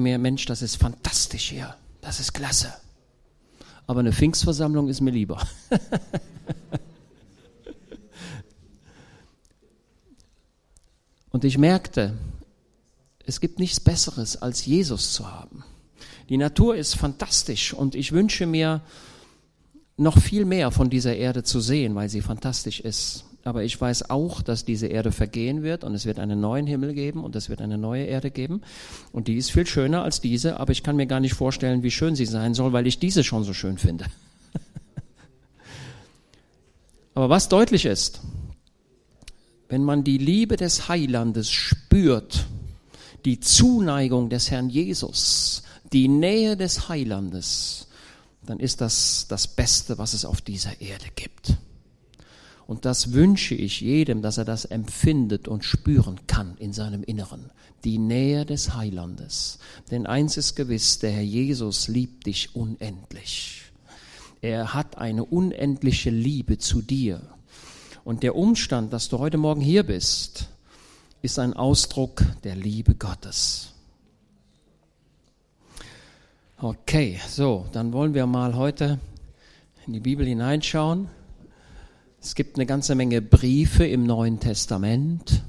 mir, Mensch, das ist fantastisch hier, das ist klasse. Aber eine Pfingstversammlung ist mir lieber. Und ich merkte, es gibt nichts Besseres, als Jesus zu haben. Die Natur ist fantastisch und ich wünsche mir noch viel mehr von dieser Erde zu sehen, weil sie fantastisch ist. Aber ich weiß auch, dass diese Erde vergehen wird und es wird einen neuen Himmel geben und es wird eine neue Erde geben. Und die ist viel schöner als diese, aber ich kann mir gar nicht vorstellen, wie schön sie sein soll, weil ich diese schon so schön finde. aber was deutlich ist, wenn man die Liebe des Heilandes spürt, die Zuneigung des Herrn Jesus, die Nähe des Heilandes, dann ist das das Beste, was es auf dieser Erde gibt. Und das wünsche ich jedem, dass er das empfindet und spüren kann in seinem Inneren. Die Nähe des Heilandes. Denn eins ist gewiss, der Herr Jesus liebt dich unendlich. Er hat eine unendliche Liebe zu dir. Und der Umstand, dass du heute Morgen hier bist, ist ein Ausdruck der Liebe Gottes. Okay, so, dann wollen wir mal heute in die Bibel hineinschauen. Es gibt eine ganze Menge Briefe im Neuen Testament,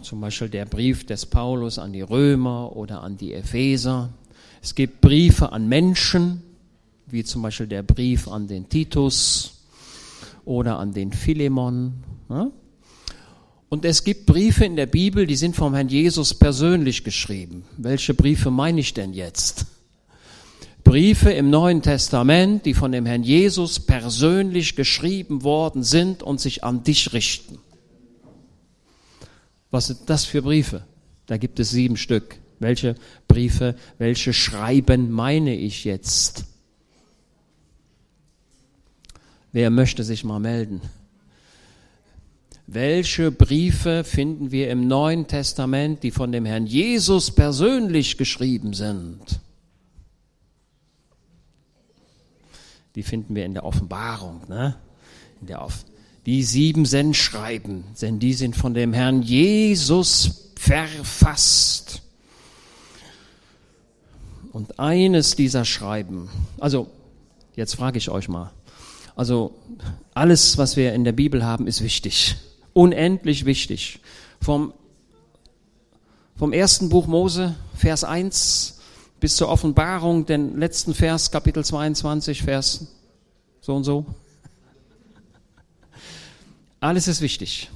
zum Beispiel der Brief des Paulus an die Römer oder an die Epheser. Es gibt Briefe an Menschen, wie zum Beispiel der Brief an den Titus oder an den Philemon. Und es gibt Briefe in der Bibel, die sind vom Herrn Jesus persönlich geschrieben. Welche Briefe meine ich denn jetzt? Briefe im Neuen Testament, die von dem Herrn Jesus persönlich geschrieben worden sind und sich an dich richten. Was sind das für Briefe? Da gibt es sieben Stück. Welche Briefe, welche Schreiben meine ich jetzt? Wer möchte sich mal melden? Welche Briefe finden wir im Neuen Testament, die von dem Herrn Jesus persönlich geschrieben sind? Die finden wir in der Offenbarung, ne? In der Off die sieben Sendschreiben, denn die sind von dem Herrn Jesus verfasst. Und eines dieser Schreiben, also jetzt frage ich euch mal, also alles, was wir in der Bibel haben, ist wichtig, unendlich wichtig. Vom, vom ersten Buch Mose, Vers 1 bis zur Offenbarung, den letzten Vers, Kapitel 22, Vers so und so. Alles ist wichtig.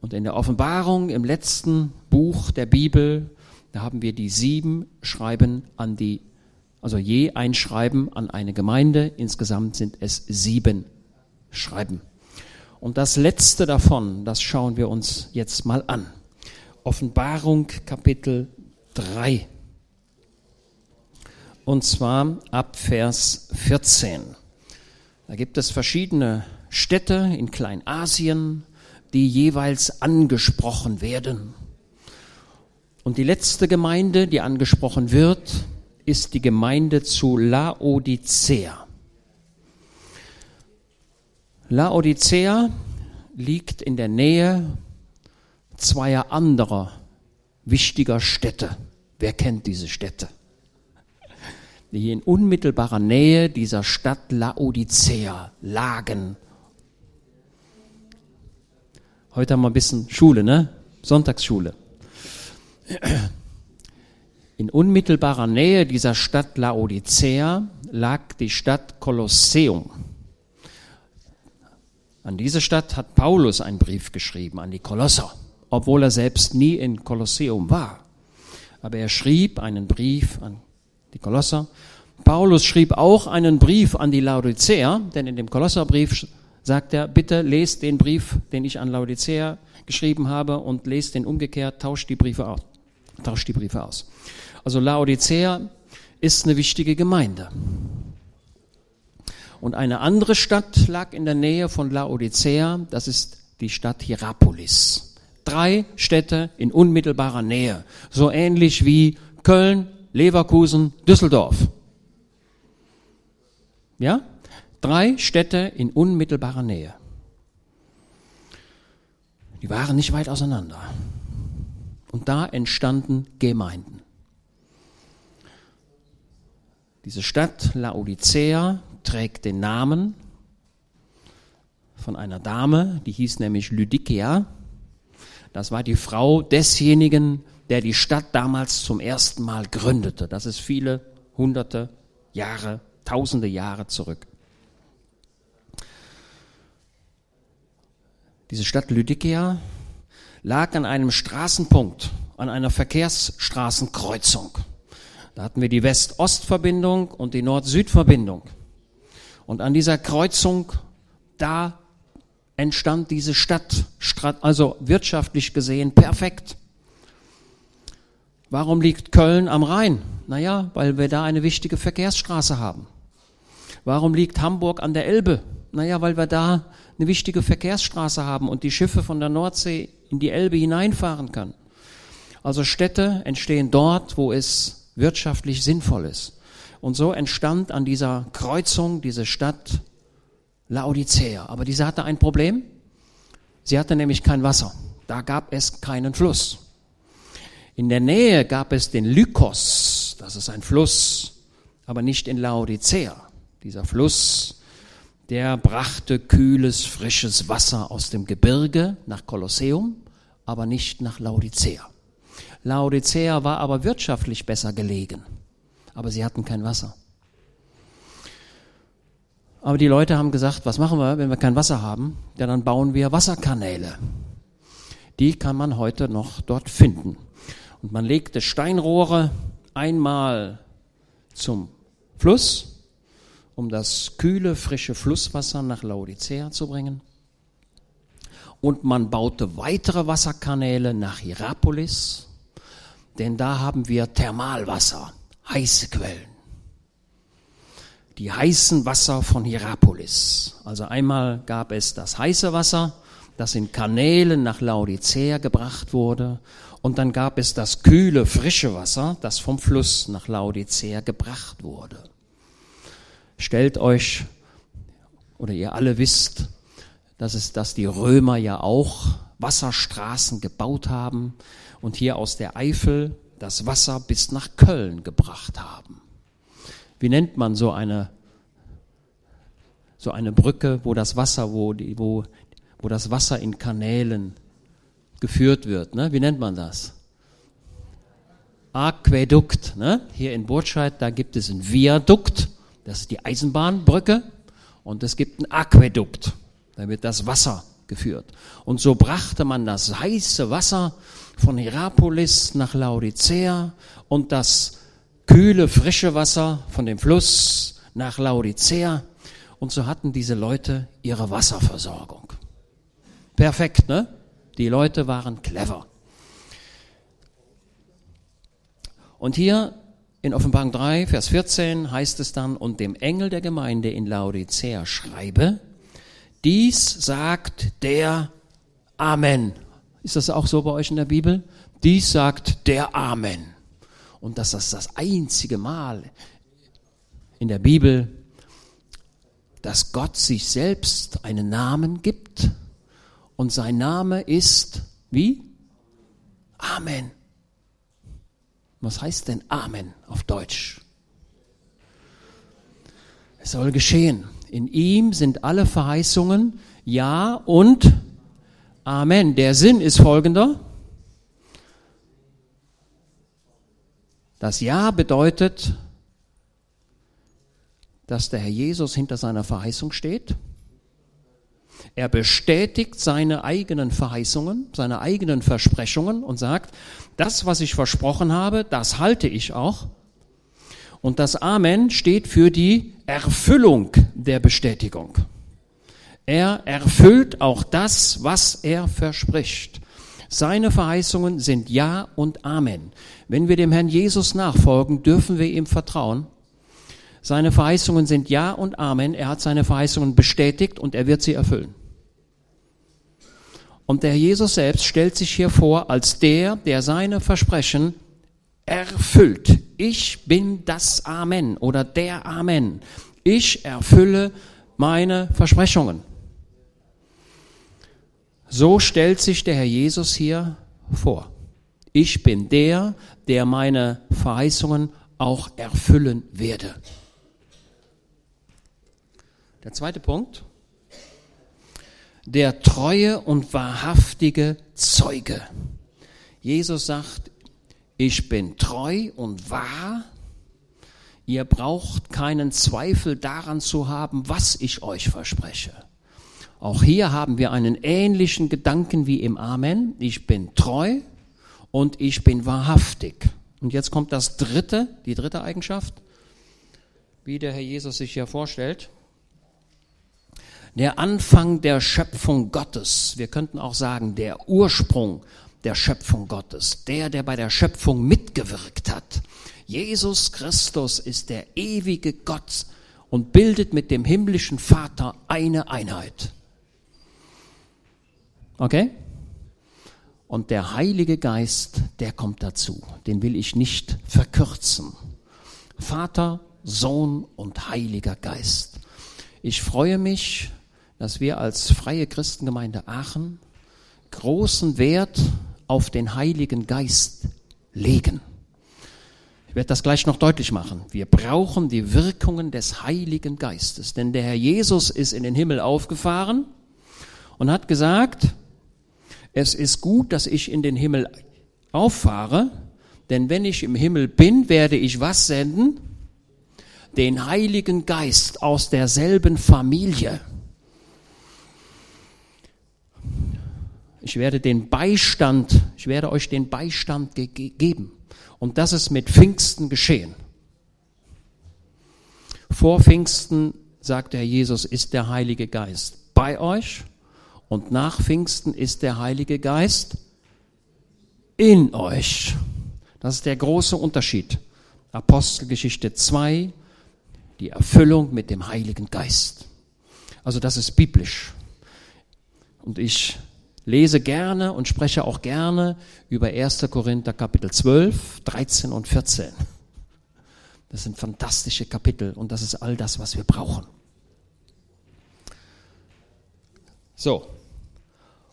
Und in der Offenbarung, im letzten Buch der Bibel, da haben wir die sieben Schreiben an die, also je ein Schreiben an eine Gemeinde. Insgesamt sind es sieben Schreiben. Und das letzte davon, das schauen wir uns jetzt mal an. Offenbarung Kapitel 3 und zwar ab Vers 14. Da gibt es verschiedene Städte in Kleinasien, die jeweils angesprochen werden. Und die letzte Gemeinde, die angesprochen wird, ist die Gemeinde zu Laodicea. Laodicea liegt in der Nähe zweier anderer wichtiger Städte. Wer kennt diese Städte? Die in unmittelbarer Nähe dieser Stadt Laodicea lagen. Heute haben wir ein bisschen Schule, ne? Sonntagsschule. In unmittelbarer Nähe dieser Stadt Laodicea lag die Stadt Kolosseum. An diese Stadt hat Paulus einen Brief geschrieben, an die Kolosser, obwohl er selbst nie in Kolosseum war. Aber er schrieb einen Brief an die Kolosser. Paulus schrieb auch einen Brief an die Laodicea, denn in dem Kolosserbrief sagt er, bitte lest den Brief, den ich an Laodicea geschrieben habe und lest den umgekehrt, tauscht die Briefe aus. Tauscht die Briefe aus. Also Laodicea ist eine wichtige Gemeinde. Und eine andere Stadt lag in der Nähe von Laodicea, das ist die Stadt Hierapolis. Drei Städte in unmittelbarer Nähe, so ähnlich wie Köln, Leverkusen, Düsseldorf. Ja? Drei Städte in unmittelbarer Nähe. Die waren nicht weit auseinander. Und da entstanden Gemeinden. Diese Stadt Laodicea trägt den Namen von einer Dame, die hieß nämlich Lydikea. Das war die Frau desjenigen, der die Stadt damals zum ersten Mal gründete. Das ist viele hunderte Jahre, tausende Jahre zurück. Diese Stadt Lydikea lag an einem Straßenpunkt, an einer Verkehrsstraßenkreuzung. Da hatten wir die West-Ost-Verbindung und die Nord-Süd-Verbindung. Und an dieser Kreuzung, da entstand diese Stadt, also wirtschaftlich gesehen perfekt. Warum liegt Köln am Rhein? Naja, weil wir da eine wichtige Verkehrsstraße haben. Warum liegt Hamburg an der Elbe? Naja, weil wir da eine wichtige Verkehrsstraße haben und die Schiffe von der Nordsee in die Elbe hineinfahren können. Also Städte entstehen dort, wo es wirtschaftlich sinnvoll ist. Und so entstand an dieser Kreuzung diese Stadt Laodicea. Aber diese hatte ein Problem. Sie hatte nämlich kein Wasser. Da gab es keinen Fluss. In der Nähe gab es den Lykos. Das ist ein Fluss, aber nicht in Laodicea. Dieser Fluss der brachte kühles, frisches Wasser aus dem Gebirge nach Kolosseum, aber nicht nach Laodicea. Laodicea war aber wirtschaftlich besser gelegen, aber sie hatten kein Wasser. Aber die Leute haben gesagt, was machen wir, wenn wir kein Wasser haben? Ja, dann bauen wir Wasserkanäle. Die kann man heute noch dort finden. Und man legte Steinrohre einmal zum Fluss um das kühle, frische Flusswasser nach Laodicea zu bringen. Und man baute weitere Wasserkanäle nach Hierapolis, denn da haben wir Thermalwasser, heiße Quellen. Die heißen Wasser von Hierapolis. Also einmal gab es das heiße Wasser, das in Kanälen nach Laodicea gebracht wurde. Und dann gab es das kühle, frische Wasser, das vom Fluss nach Laodicea gebracht wurde. Stellt euch, oder ihr alle wisst, dass es, dass die Römer ja auch Wasserstraßen gebaut haben und hier aus der Eifel das Wasser bis nach Köln gebracht haben. Wie nennt man so eine, so eine Brücke, wo das Wasser, wo, die, wo, wo das Wasser in Kanälen geführt wird? Ne? Wie nennt man das? Aquädukt. Ne? Hier in Burtscheid, da gibt es ein Viadukt das ist die Eisenbahnbrücke und es gibt ein Aquädukt. Da wird das Wasser geführt. Und so brachte man das heiße Wasser von Hierapolis nach Laodicea und das kühle, frische Wasser von dem Fluss nach Laodicea. Und so hatten diese Leute ihre Wasserversorgung. Perfekt, ne? Die Leute waren clever. Und hier in Offenbarung 3, Vers 14 heißt es dann, und dem Engel der Gemeinde in Laodicea schreibe, dies sagt der Amen. Ist das auch so bei euch in der Bibel? Dies sagt der Amen. Und das ist das einzige Mal in der Bibel, dass Gott sich selbst einen Namen gibt. Und sein Name ist wie? Amen. Was heißt denn Amen auf Deutsch? Es soll geschehen. In ihm sind alle Verheißungen Ja und Amen. Der Sinn ist folgender. Das Ja bedeutet, dass der Herr Jesus hinter seiner Verheißung steht. Er bestätigt seine eigenen Verheißungen, seine eigenen Versprechungen und sagt, das, was ich versprochen habe, das halte ich auch. Und das Amen steht für die Erfüllung der Bestätigung. Er erfüllt auch das, was er verspricht. Seine Verheißungen sind Ja und Amen. Wenn wir dem Herrn Jesus nachfolgen, dürfen wir ihm vertrauen. Seine Verheißungen sind Ja und Amen. Er hat seine Verheißungen bestätigt und er wird sie erfüllen. Und der Jesus selbst stellt sich hier vor als der, der seine Versprechen erfüllt. Ich bin das Amen oder der Amen. Ich erfülle meine Versprechungen. So stellt sich der Herr Jesus hier vor. Ich bin der, der meine Verheißungen auch erfüllen werde. Der zweite Punkt. Der treue und wahrhaftige Zeuge. Jesus sagt, ich bin treu und wahr. Ihr braucht keinen Zweifel daran zu haben, was ich euch verspreche. Auch hier haben wir einen ähnlichen Gedanken wie im Amen. Ich bin treu und ich bin wahrhaftig. Und jetzt kommt das dritte, die dritte Eigenschaft, wie der Herr Jesus sich hier vorstellt. Der Anfang der Schöpfung Gottes. Wir könnten auch sagen, der Ursprung der Schöpfung Gottes. Der, der bei der Schöpfung mitgewirkt hat. Jesus Christus ist der ewige Gott und bildet mit dem himmlischen Vater eine Einheit. Okay? Und der Heilige Geist, der kommt dazu. Den will ich nicht verkürzen. Vater, Sohn und Heiliger Geist. Ich freue mich, dass wir als freie Christengemeinde Aachen großen Wert auf den Heiligen Geist legen. Ich werde das gleich noch deutlich machen. Wir brauchen die Wirkungen des Heiligen Geistes, denn der Herr Jesus ist in den Himmel aufgefahren und hat gesagt, es ist gut, dass ich in den Himmel auffahre, denn wenn ich im Himmel bin, werde ich was senden? Den Heiligen Geist aus derselben Familie. Ich werde den Beistand, ich werde euch den Beistand ge geben. Und das ist mit Pfingsten geschehen. Vor Pfingsten, sagt der Herr Jesus, ist der Heilige Geist bei euch und nach Pfingsten ist der Heilige Geist in euch. Das ist der große Unterschied. Apostelgeschichte 2, die Erfüllung mit dem Heiligen Geist. Also das ist biblisch. Und ich lese gerne und spreche auch gerne über 1. Korinther Kapitel 12, 13 und 14. Das sind fantastische Kapitel und das ist all das, was wir brauchen. So,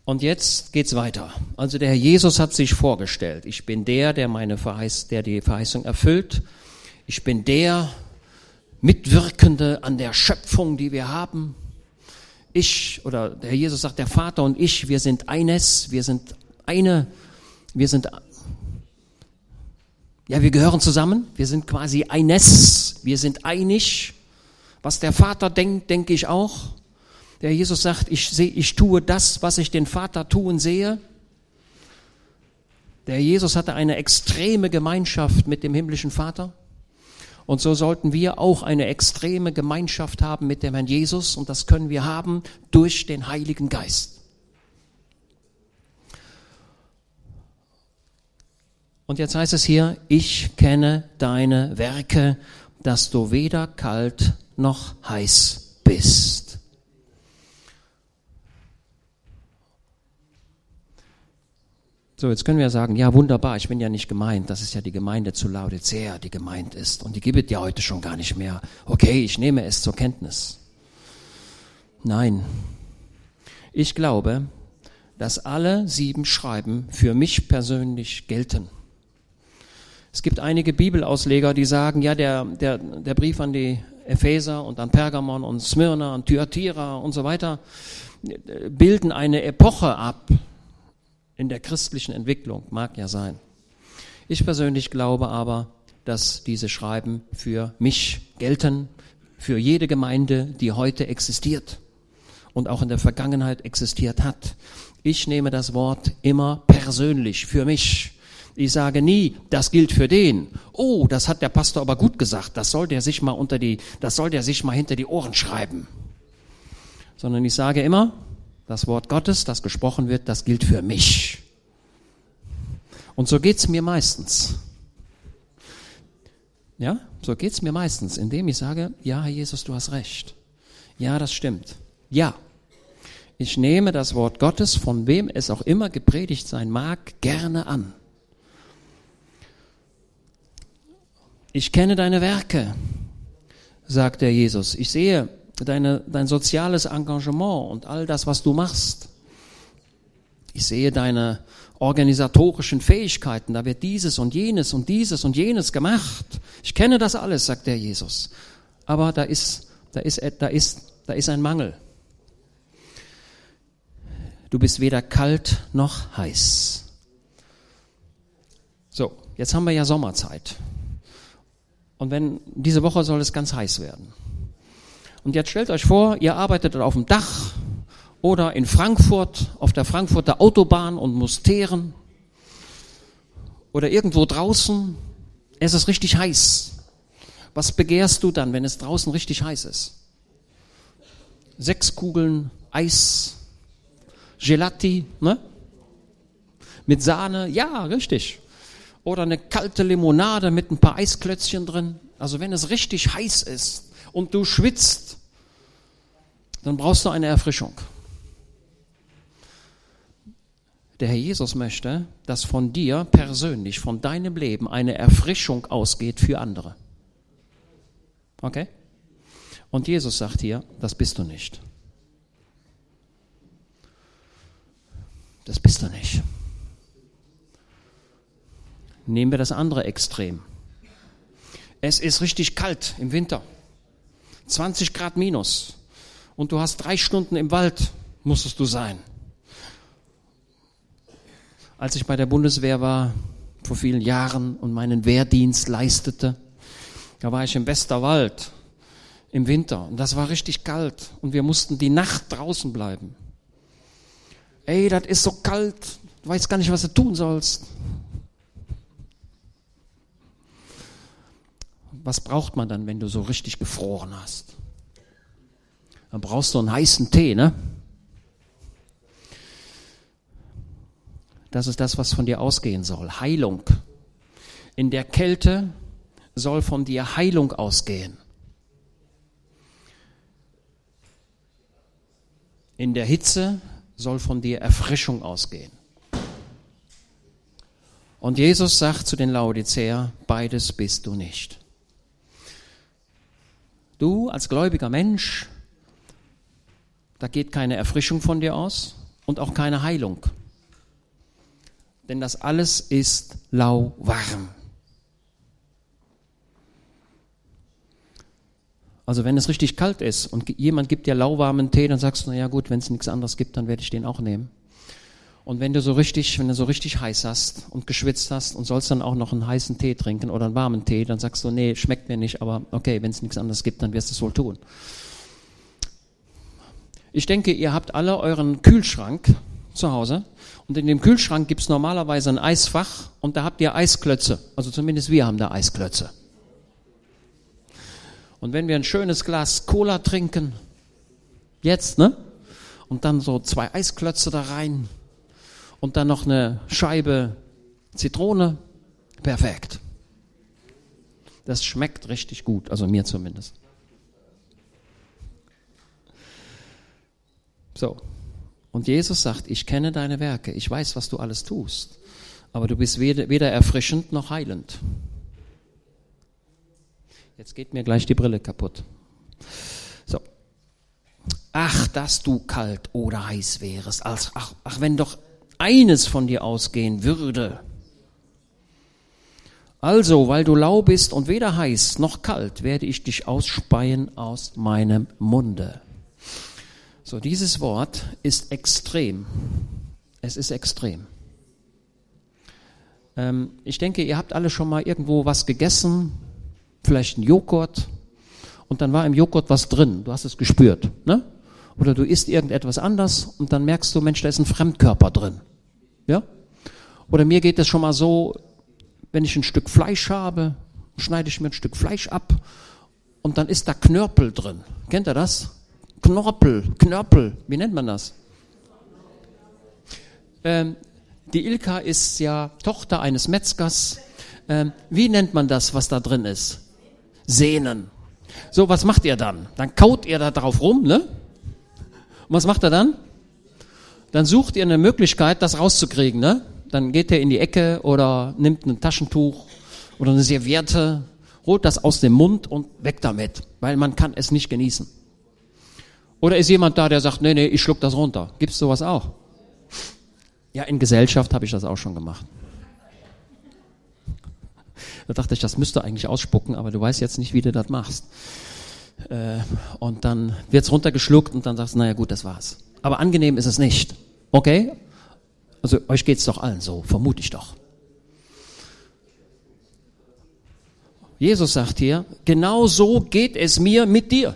und jetzt geht's weiter. Also der Herr Jesus hat sich vorgestellt. Ich bin der, der meine Verheiß, der die Verheißung erfüllt. Ich bin der Mitwirkende an der Schöpfung, die wir haben. Ich oder der Herr Jesus sagt, der Vater und ich, wir sind eines, wir sind eine, wir sind ja, wir gehören zusammen. Wir sind quasi eines. Wir sind einig. Was der Vater denkt, denke ich auch. Der Jesus sagt, ich, sehe, ich tue das, was ich den Vater tun sehe. Der Jesus hatte eine extreme Gemeinschaft mit dem himmlischen Vater. Und so sollten wir auch eine extreme Gemeinschaft haben mit dem Herrn Jesus. Und das können wir haben durch den Heiligen Geist. Und jetzt heißt es hier, ich kenne deine Werke, dass du weder kalt noch heiß bist. So, jetzt können wir sagen, ja wunderbar, ich bin ja nicht gemeint, das ist ja die Gemeinde zu Laodicea, die gemeint ist. Und die gibt es ja heute schon gar nicht mehr. Okay, ich nehme es zur Kenntnis. Nein, ich glaube, dass alle sieben Schreiben für mich persönlich gelten. Es gibt einige Bibelausleger, die sagen, ja, der, der, der Brief an die Epheser und an Pergamon und Smyrna und Thyatira und so weiter äh, bilden eine Epoche ab in der christlichen Entwicklung, mag ja sein. Ich persönlich glaube aber, dass diese Schreiben für mich gelten, für jede Gemeinde, die heute existiert und auch in der Vergangenheit existiert hat. Ich nehme das Wort immer persönlich für mich. Ich sage nie, das gilt für den. Oh, das hat der Pastor aber gut gesagt. Das soll der sich mal unter die, das soll der sich mal hinter die Ohren schreiben. Sondern ich sage immer, das Wort Gottes, das gesprochen wird, das gilt für mich. Und so geht's mir meistens. Ja, so geht's mir meistens, indem ich sage, ja, Herr Jesus, du hast recht. Ja, das stimmt. Ja. Ich nehme das Wort Gottes, von wem es auch immer gepredigt sein mag, gerne an. Ich kenne deine Werke, sagt der Jesus. Ich sehe, deine, dein soziales Engagement und all das, was du machst. Ich sehe deine organisatorischen Fähigkeiten, da wird dieses und jenes und dieses und jenes gemacht. Ich kenne das alles, sagt der Jesus. Aber da ist, da ist, da ist, da ist ein Mangel. Du bist weder kalt noch heiß. So, jetzt haben wir ja Sommerzeit. Und wenn, diese Woche soll es ganz heiß werden. Und jetzt stellt euch vor, ihr arbeitet auf dem Dach oder in Frankfurt auf der Frankfurter Autobahn und muss teeren oder irgendwo draußen. Es ist richtig heiß. Was begehrst du dann, wenn es draußen richtig heiß ist? Sechs Kugeln Eis, Gelati, ne? Mit Sahne, ja, richtig. Oder eine kalte Limonade mit ein paar Eisklötzchen drin. Also wenn es richtig heiß ist und du schwitzt, dann brauchst du eine Erfrischung. Der Herr Jesus möchte, dass von dir persönlich, von deinem Leben eine Erfrischung ausgeht für andere. Okay? Und Jesus sagt hier, das bist du nicht. Das bist du nicht. Nehmen wir das andere Extrem. Es ist richtig kalt im Winter. 20 Grad minus. Und du hast drei Stunden im Wald, musstest du sein. Als ich bei der Bundeswehr war, vor vielen Jahren, und meinen Wehrdienst leistete, da war ich im Westerwald im Winter. Und das war richtig kalt. Und wir mussten die Nacht draußen bleiben. Ey, das ist so kalt. Du weißt gar nicht, was du tun sollst. Was braucht man dann, wenn du so richtig gefroren hast? Dann brauchst du einen heißen Tee, ne? Das ist das, was von dir ausgehen soll. Heilung. In der Kälte soll von dir Heilung ausgehen. In der Hitze soll von dir Erfrischung ausgehen. Und Jesus sagt zu den Laodicea, beides bist du nicht. Du als gläubiger Mensch, da geht keine Erfrischung von dir aus und auch keine Heilung. Denn das alles ist lauwarm. Also wenn es richtig kalt ist und jemand gibt dir lauwarmen Tee, dann sagst du, na ja gut, wenn es nichts anderes gibt, dann werde ich den auch nehmen. Und wenn du so richtig, wenn du so richtig heiß hast und geschwitzt hast und sollst dann auch noch einen heißen Tee trinken oder einen warmen Tee, dann sagst du, nee, schmeckt mir nicht, aber okay, wenn es nichts anderes gibt, dann wirst du es wohl tun. Ich denke, ihr habt alle euren Kühlschrank zu Hause und in dem Kühlschrank gibt es normalerweise ein Eisfach und da habt ihr Eisklötze. Also zumindest wir haben da Eisklötze. Und wenn wir ein schönes Glas Cola trinken, jetzt, ne? Und dann so zwei Eisklötze da rein und dann noch eine Scheibe Zitrone, perfekt. Das schmeckt richtig gut, also mir zumindest. So. Und Jesus sagt, ich kenne deine Werke, ich weiß, was du alles tust, aber du bist weder, weder erfrischend noch heilend. Jetzt geht mir gleich die Brille kaputt. So. Ach, dass du kalt oder heiß wärest. Ach, ach, wenn doch eines von dir ausgehen würde. Also, weil du lau bist und weder heiß noch kalt, werde ich dich ausspeien aus meinem Munde. So, dieses Wort ist extrem. Es ist extrem. Ähm, ich denke, ihr habt alle schon mal irgendwo was gegessen, vielleicht ein Joghurt und dann war im Joghurt was drin. Du hast es gespürt, ne? Oder du isst irgendetwas anders und dann merkst du, Mensch, da ist ein Fremdkörper drin. Ja? Oder mir geht es schon mal so, wenn ich ein Stück Fleisch habe, schneide ich mir ein Stück Fleisch ab und dann ist da Knörpel drin. Kennt ihr das? Knorpel, Knörpel, wie nennt man das? Ähm, die Ilka ist ja Tochter eines Metzgers. Ähm, wie nennt man das, was da drin ist? Sehnen. So, was macht ihr dann? Dann kaut ihr da drauf rum, ne? Und was macht er dann? Dann sucht ihr eine Möglichkeit, das rauszukriegen, ne? Dann geht er in die Ecke oder nimmt ein Taschentuch oder eine Serviette, holt das aus dem Mund und weg damit, weil man kann es nicht genießen. Oder ist jemand da, der sagt, nee, nee, ich schluck das runter. Gibt's sowas auch? Ja, in Gesellschaft habe ich das auch schon gemacht. Da dachte ich, das müsste eigentlich ausspucken, aber du weißt jetzt nicht, wie du das machst. Äh, und dann wird's runtergeschluckt und dann sagst du, naja gut, das war's. Aber angenehm ist es nicht. Okay? Also euch geht's doch allen so, vermute ich doch. Jesus sagt hier, genau so geht es mir mit dir.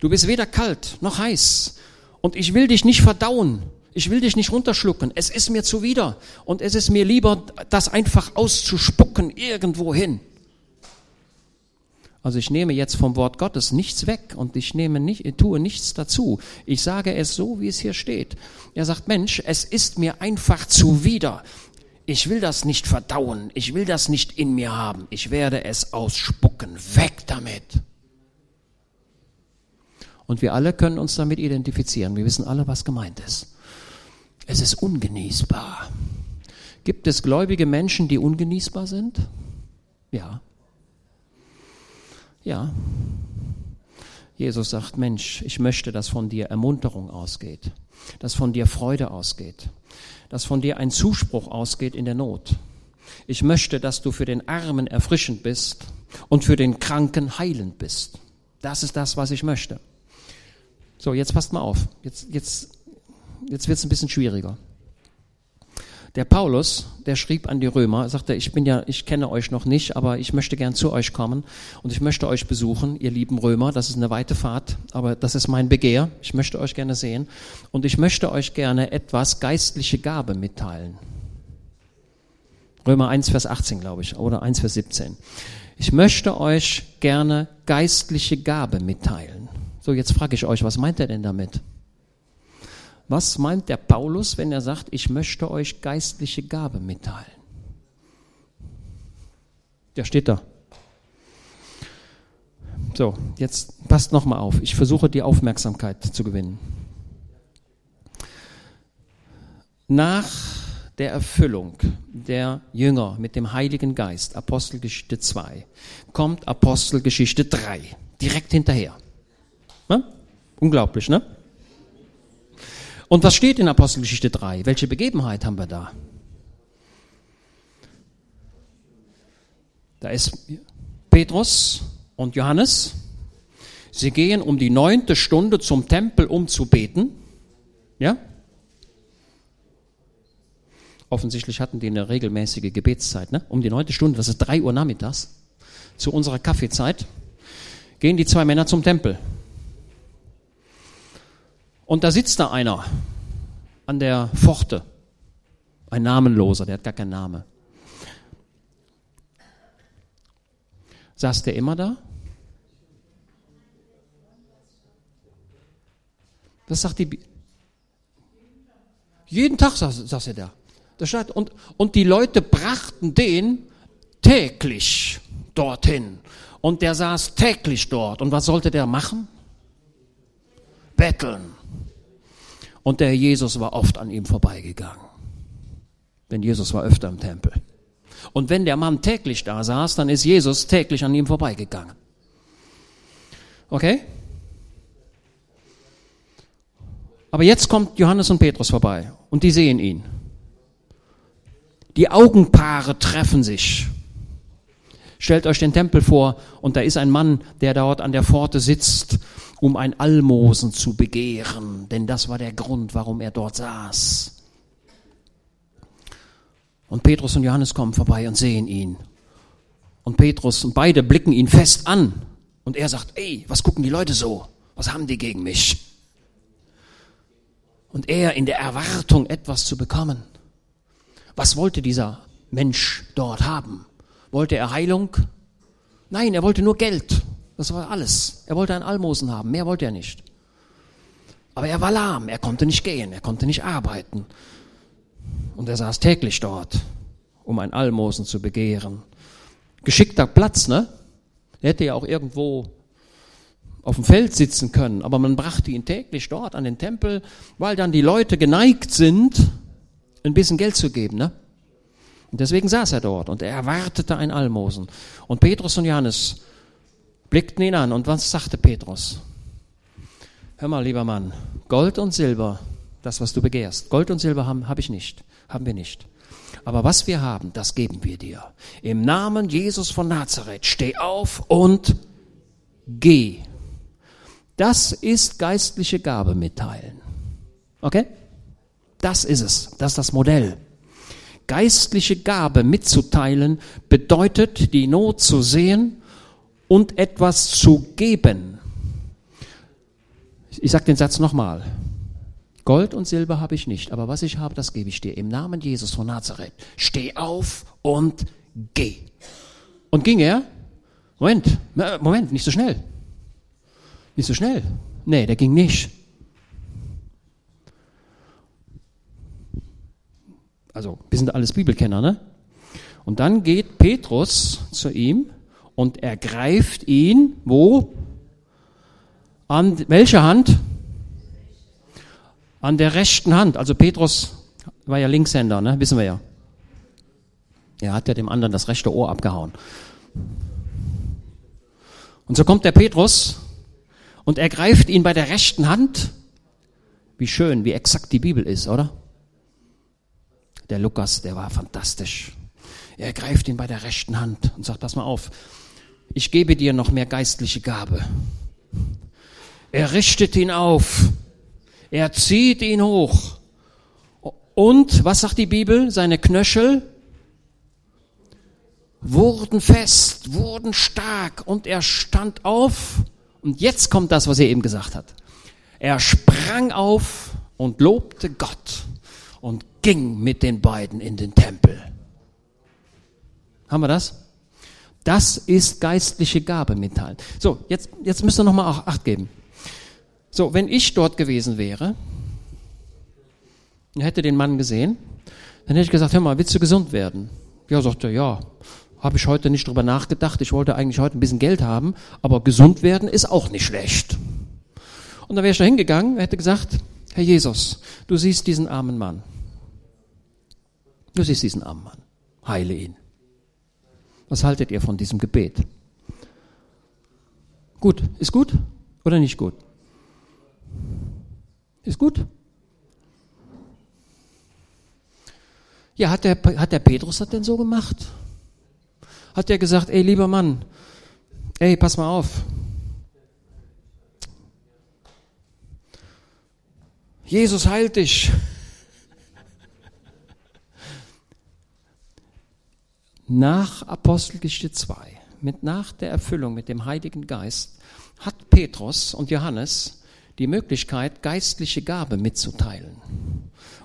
Du bist weder kalt noch heiß. Und ich will dich nicht verdauen. Ich will dich nicht runterschlucken. Es ist mir zuwider. Und es ist mir lieber, das einfach auszuspucken irgendwo hin. Also ich nehme jetzt vom Wort Gottes nichts weg und ich nehme nicht, ich tue nichts dazu. Ich sage es so, wie es hier steht. Er sagt, Mensch, es ist mir einfach zuwider. Ich will das nicht verdauen. Ich will das nicht in mir haben. Ich werde es ausspucken. Weg damit. Und wir alle können uns damit identifizieren. Wir wissen alle, was gemeint ist. Es ist ungenießbar. Gibt es gläubige Menschen, die ungenießbar sind? Ja. Ja. Jesus sagt, Mensch, ich möchte, dass von dir Ermunterung ausgeht, dass von dir Freude ausgeht, dass von dir ein Zuspruch ausgeht in der Not. Ich möchte, dass du für den Armen erfrischend bist und für den Kranken heilend bist. Das ist das, was ich möchte. So, jetzt passt mal auf. Jetzt, jetzt, jetzt wird es ein bisschen schwieriger. Der Paulus, der schrieb an die Römer, sagte, ich bin ja, ich kenne euch noch nicht, aber ich möchte gern zu euch kommen und ich möchte euch besuchen, ihr lieben Römer. Das ist eine weite Fahrt, aber das ist mein Begehr. Ich möchte euch gerne sehen und ich möchte euch gerne etwas geistliche Gabe mitteilen. Römer 1, Vers 18, glaube ich, oder 1, Vers 17. Ich möchte euch gerne geistliche Gabe mitteilen. So, jetzt frage ich euch, was meint er denn damit? Was meint der Paulus, wenn er sagt, ich möchte euch geistliche Gabe mitteilen? Der steht da. So, jetzt passt nochmal auf. Ich versuche die Aufmerksamkeit zu gewinnen. Nach der Erfüllung der Jünger mit dem Heiligen Geist, Apostelgeschichte 2, kommt Apostelgeschichte 3, direkt hinterher. Na? Unglaublich, ne? Und was steht in Apostelgeschichte 3? Welche Begebenheit haben wir da? Da ist Petrus und Johannes. Sie gehen um die neunte Stunde zum Tempel, um zu beten. Ja? Offensichtlich hatten die eine regelmäßige Gebetszeit, ne? Um die neunte Stunde, das ist drei Uhr nachmittags, zu unserer Kaffeezeit, gehen die zwei Männer zum Tempel. Und da sitzt da einer an der Pforte, ein Namenloser, der hat gar keinen Namen. Saß der immer da? Das sagt die. Jeden Tag saß, saß er da. Das und, und die Leute brachten den täglich dorthin. Und der saß täglich dort. Und was sollte der machen? Betteln. Und der Jesus war oft an ihm vorbeigegangen. Denn Jesus war öfter im Tempel. Und wenn der Mann täglich da saß, dann ist Jesus täglich an ihm vorbeigegangen. Okay? Aber jetzt kommt Johannes und Petrus vorbei und die sehen ihn. Die Augenpaare treffen sich. Stellt euch den Tempel vor und da ist ein Mann, der dort an der Pforte sitzt um ein Almosen zu begehren, denn das war der Grund, warum er dort saß. Und Petrus und Johannes kommen vorbei und sehen ihn. Und Petrus und beide blicken ihn fest an. Und er sagt, ey, was gucken die Leute so? Was haben die gegen mich? Und er in der Erwartung, etwas zu bekommen. Was wollte dieser Mensch dort haben? Wollte er Heilung? Nein, er wollte nur Geld. Das war alles. Er wollte ein Almosen haben, mehr wollte er nicht. Aber er war lahm, er konnte nicht gehen, er konnte nicht arbeiten. Und er saß täglich dort, um ein Almosen zu begehren. Geschickter Platz, ne? Er hätte ja auch irgendwo auf dem Feld sitzen können, aber man brachte ihn täglich dort an den Tempel, weil dann die Leute geneigt sind, ein bisschen Geld zu geben, ne? Und deswegen saß er dort und er erwartete ein Almosen. Und Petrus und Johannes blickten ihn an. Und was sagte Petrus? Hör mal, lieber Mann, Gold und Silber das, was du begehrst. Gold und Silber haben, habe ich nicht, haben wir nicht. Aber was wir haben, das geben wir dir. Im Namen Jesus von Nazareth, steh auf und geh. Das ist geistliche Gabe mitteilen. Okay? Das ist es. Das ist das Modell. Geistliche Gabe mitzuteilen bedeutet, die Not zu sehen und etwas zu geben. Ich sage den Satz nochmal. Gold und Silber habe ich nicht, aber was ich habe, das gebe ich dir. Im Namen Jesus von Nazareth. Steh auf und geh. Und ging er? Moment, Moment, nicht so schnell. Nicht so schnell. Nee, der ging nicht. Also, wir sind alles Bibelkenner, ne? Und dann geht Petrus zu ihm und ergreift ihn, wo? An welcher Hand? An der rechten Hand. Also Petrus war ja Linkshänder, ne? wissen wir ja. Er hat ja dem anderen das rechte Ohr abgehauen. Und so kommt der Petrus und ergreift ihn bei der rechten Hand. Wie schön, wie exakt die Bibel ist, oder? Der Lukas, der war fantastisch. Er ergreift ihn bei der rechten Hand und sagt, pass mal auf, ich gebe dir noch mehr geistliche Gabe. Er richtet ihn auf. Er zieht ihn hoch. Und, was sagt die Bibel? Seine Knöchel wurden fest, wurden stark und er stand auf. Und jetzt kommt das, was er eben gesagt hat. Er sprang auf und lobte Gott und ging mit den beiden in den Tempel. Haben wir das? Das ist geistliche Gabe mitteilen. So, jetzt, jetzt müsst ihr nochmal Acht geben. So, wenn ich dort gewesen wäre und hätte den Mann gesehen, dann hätte ich gesagt, hör mal, willst du gesund werden? Ja, sagte er, ja, habe ich heute nicht drüber nachgedacht. Ich wollte eigentlich heute ein bisschen Geld haben, aber gesund werden ist auch nicht schlecht. Und dann wäre ich da hingegangen, hätte gesagt, Herr Jesus, du siehst diesen armen Mann. Du siehst diesen armen Mann. Heile ihn. Was haltet ihr von diesem Gebet? Gut. Ist gut oder nicht gut? Ist gut? Ja, hat der, hat der Petrus das denn so gemacht? Hat der gesagt, ey, lieber Mann, ey, pass mal auf. Jesus heilt dich. Nach Apostelgeschichte 2, mit nach der Erfüllung mit dem Heiligen Geist, hat Petrus und Johannes die Möglichkeit, geistliche Gabe mitzuteilen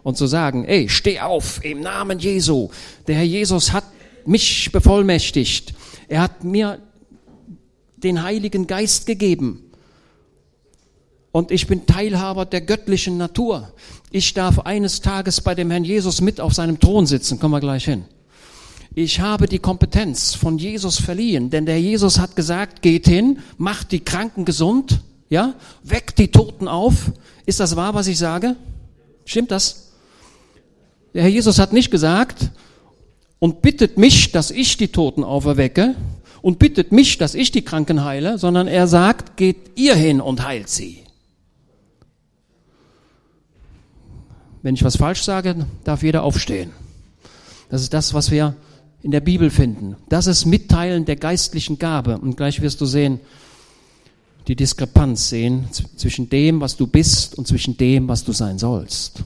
und zu sagen, ey, steh auf im Namen Jesu. Der Herr Jesus hat mich bevollmächtigt. Er hat mir den Heiligen Geist gegeben. Und ich bin Teilhaber der göttlichen Natur. Ich darf eines Tages bei dem Herrn Jesus mit auf seinem Thron sitzen. Kommen wir gleich hin. Ich habe die Kompetenz von Jesus verliehen, denn der Jesus hat gesagt, geht hin, macht die Kranken gesund, ja, weckt die Toten auf. Ist das wahr, was ich sage? Stimmt das? Der Herr Jesus hat nicht gesagt und bittet mich, dass ich die Toten auferwecke und bittet mich, dass ich die Kranken heile, sondern er sagt, geht ihr hin und heilt sie. Wenn ich was falsch sage, darf jeder aufstehen. Das ist das, was wir in der Bibel finden. Das ist Mitteilen der geistlichen Gabe. Und gleich wirst du sehen, die Diskrepanz sehen zwischen dem, was du bist und zwischen dem, was du sein sollst.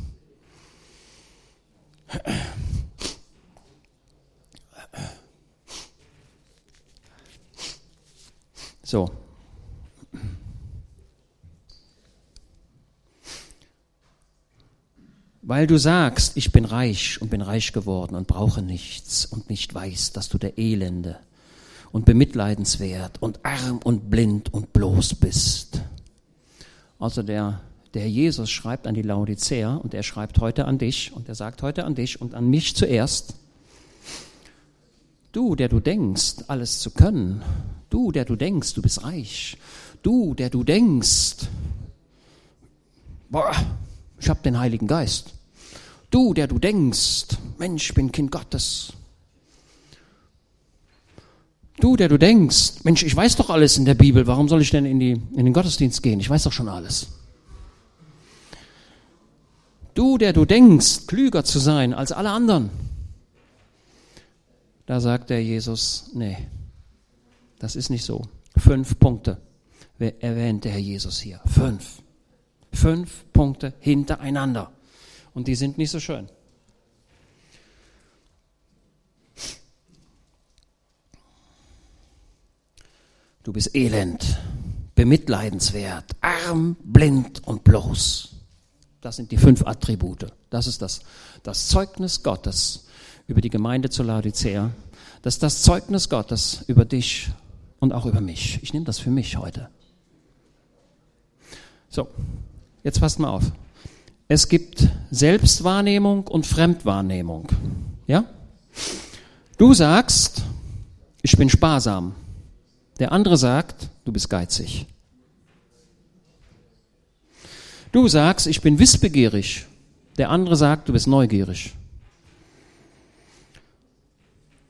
So, Weil du sagst, ich bin reich und bin reich geworden und brauche nichts und nicht weißt, dass du der Elende und bemitleidenswert und arm und blind und bloß bist. Also der, der Jesus schreibt an die Laodicea und er schreibt heute an dich und er sagt heute an dich und an mich zuerst. Du, der du denkst, alles zu können. Du, der du denkst, du bist reich. Du, der du denkst, boah, ich habe den Heiligen Geist. Du, der du denkst, Mensch, ich bin Kind Gottes. Du, der du denkst, Mensch, ich weiß doch alles in der Bibel, warum soll ich denn in, die, in den Gottesdienst gehen? Ich weiß doch schon alles. der du denkst, klüger zu sein als alle anderen. Da sagt der Jesus, nee, das ist nicht so. Fünf Punkte erwähnt der Herr Jesus hier. Fünf. Fünf Punkte hintereinander. Und die sind nicht so schön. Du bist elend, bemitleidenswert, arm, blind und bloß. Das sind die fünf Attribute. Das ist das, das Zeugnis Gottes über die Gemeinde zu Laodicea. Das ist das Zeugnis Gottes über dich und auch über mich. Ich nehme das für mich heute. So, jetzt passt mal auf. Es gibt Selbstwahrnehmung und Fremdwahrnehmung. Ja? Du sagst, ich bin sparsam. Der andere sagt, du bist geizig. Du sagst, ich bin wissbegierig. Der andere sagt, du bist neugierig.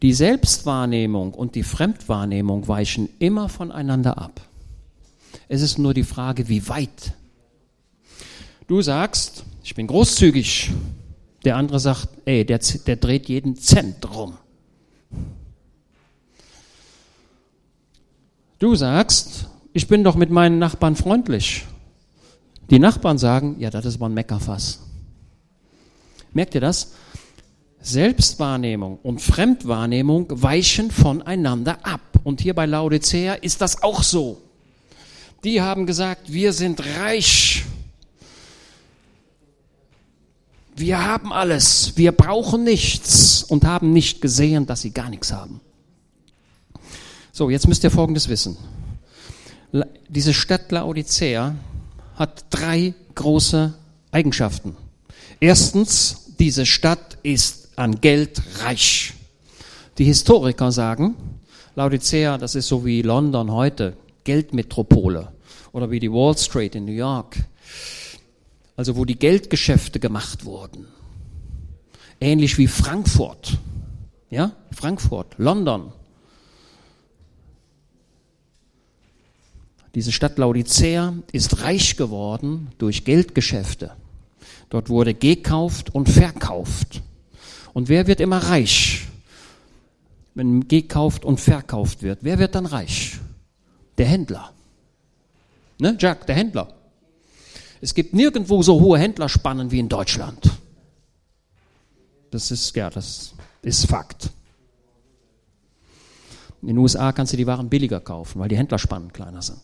Die Selbstwahrnehmung und die Fremdwahrnehmung weichen immer voneinander ab. Es ist nur die Frage, wie weit. Du sagst, ich bin großzügig. Der andere sagt, ey, der, der dreht jeden Cent rum. Du sagst, ich bin doch mit meinen Nachbarn freundlich. Die Nachbarn sagen, ja, das ist aber ein Meckerfass. Merkt ihr das? Selbstwahrnehmung und Fremdwahrnehmung weichen voneinander ab. Und hier bei Laodicea ist das auch so. Die haben gesagt, wir sind reich. Wir haben alles. Wir brauchen nichts und haben nicht gesehen, dass sie gar nichts haben. So, jetzt müsst ihr Folgendes wissen. Diese Stadt Laodicea hat drei große Eigenschaften. Erstens, diese Stadt ist an Geld reich. Die Historiker sagen, Laodicea, das ist so wie London heute, Geldmetropole oder wie die Wall Street in New York, also wo die Geldgeschäfte gemacht wurden. Ähnlich wie Frankfurt, ja, Frankfurt, London. Diese Stadt Laodicea ist reich geworden durch Geldgeschäfte. Dort wurde gekauft und verkauft. Und wer wird immer reich? Wenn gekauft und verkauft wird, wer wird dann reich? Der Händler. Ne, Jack, der Händler. Es gibt nirgendwo so hohe Händlerspannen wie in Deutschland. Das ist, ja, das ist Fakt. In den USA kannst du die Waren billiger kaufen, weil die Händlerspannen kleiner sind.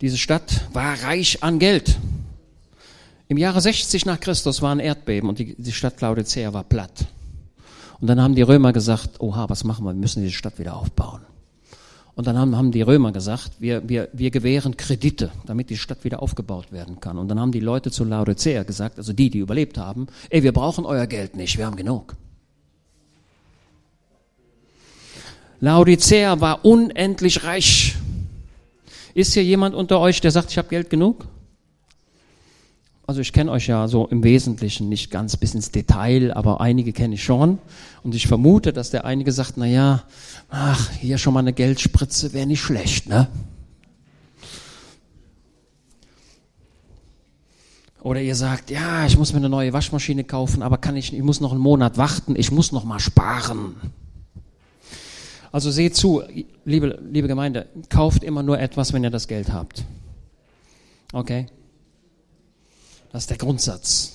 Diese Stadt war reich an Geld. Im Jahre 60 nach Christus war ein Erdbeben und die, die Stadt Laodicea war platt. Und dann haben die Römer gesagt, oha, was machen wir? Wir müssen diese Stadt wieder aufbauen. Und dann haben, haben die Römer gesagt, wir, wir, wir gewähren Kredite, damit die Stadt wieder aufgebaut werden kann. Und dann haben die Leute zu Laodicea gesagt, also die, die überlebt haben, ey, wir brauchen euer Geld nicht, wir haben genug. Laodicea war unendlich reich. Ist hier jemand unter euch, der sagt, ich habe Geld genug? Also ich kenne euch ja so im Wesentlichen nicht ganz bis ins Detail, aber einige kenne ich schon. Und ich vermute, dass der einige sagt, na ja, ach, hier schon mal eine Geldspritze wäre nicht schlecht, ne? Oder ihr sagt, ja, ich muss mir eine neue Waschmaschine kaufen, aber kann ich, ich muss noch einen Monat warten, ich muss noch mal sparen. Also seht zu, liebe, liebe Gemeinde, kauft immer nur etwas, wenn ihr das Geld habt. Okay? Das ist der Grundsatz.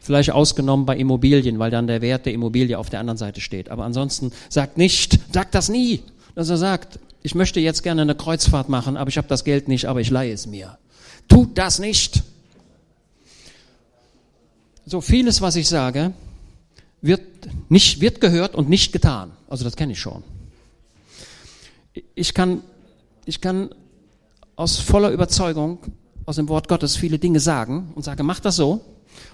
Vielleicht ausgenommen bei Immobilien, weil dann der Wert der Immobilie auf der anderen Seite steht. Aber ansonsten sagt nicht, sagt das nie, dass er sagt, ich möchte jetzt gerne eine Kreuzfahrt machen, aber ich habe das Geld nicht, aber ich leihe es mir. Tut das nicht. So vieles, was ich sage, wird, nicht, wird gehört und nicht getan. Also das kenne ich schon. Ich kann, ich kann aus voller Überzeugung aus dem Wort Gottes viele Dinge sagen und sage, mach das so.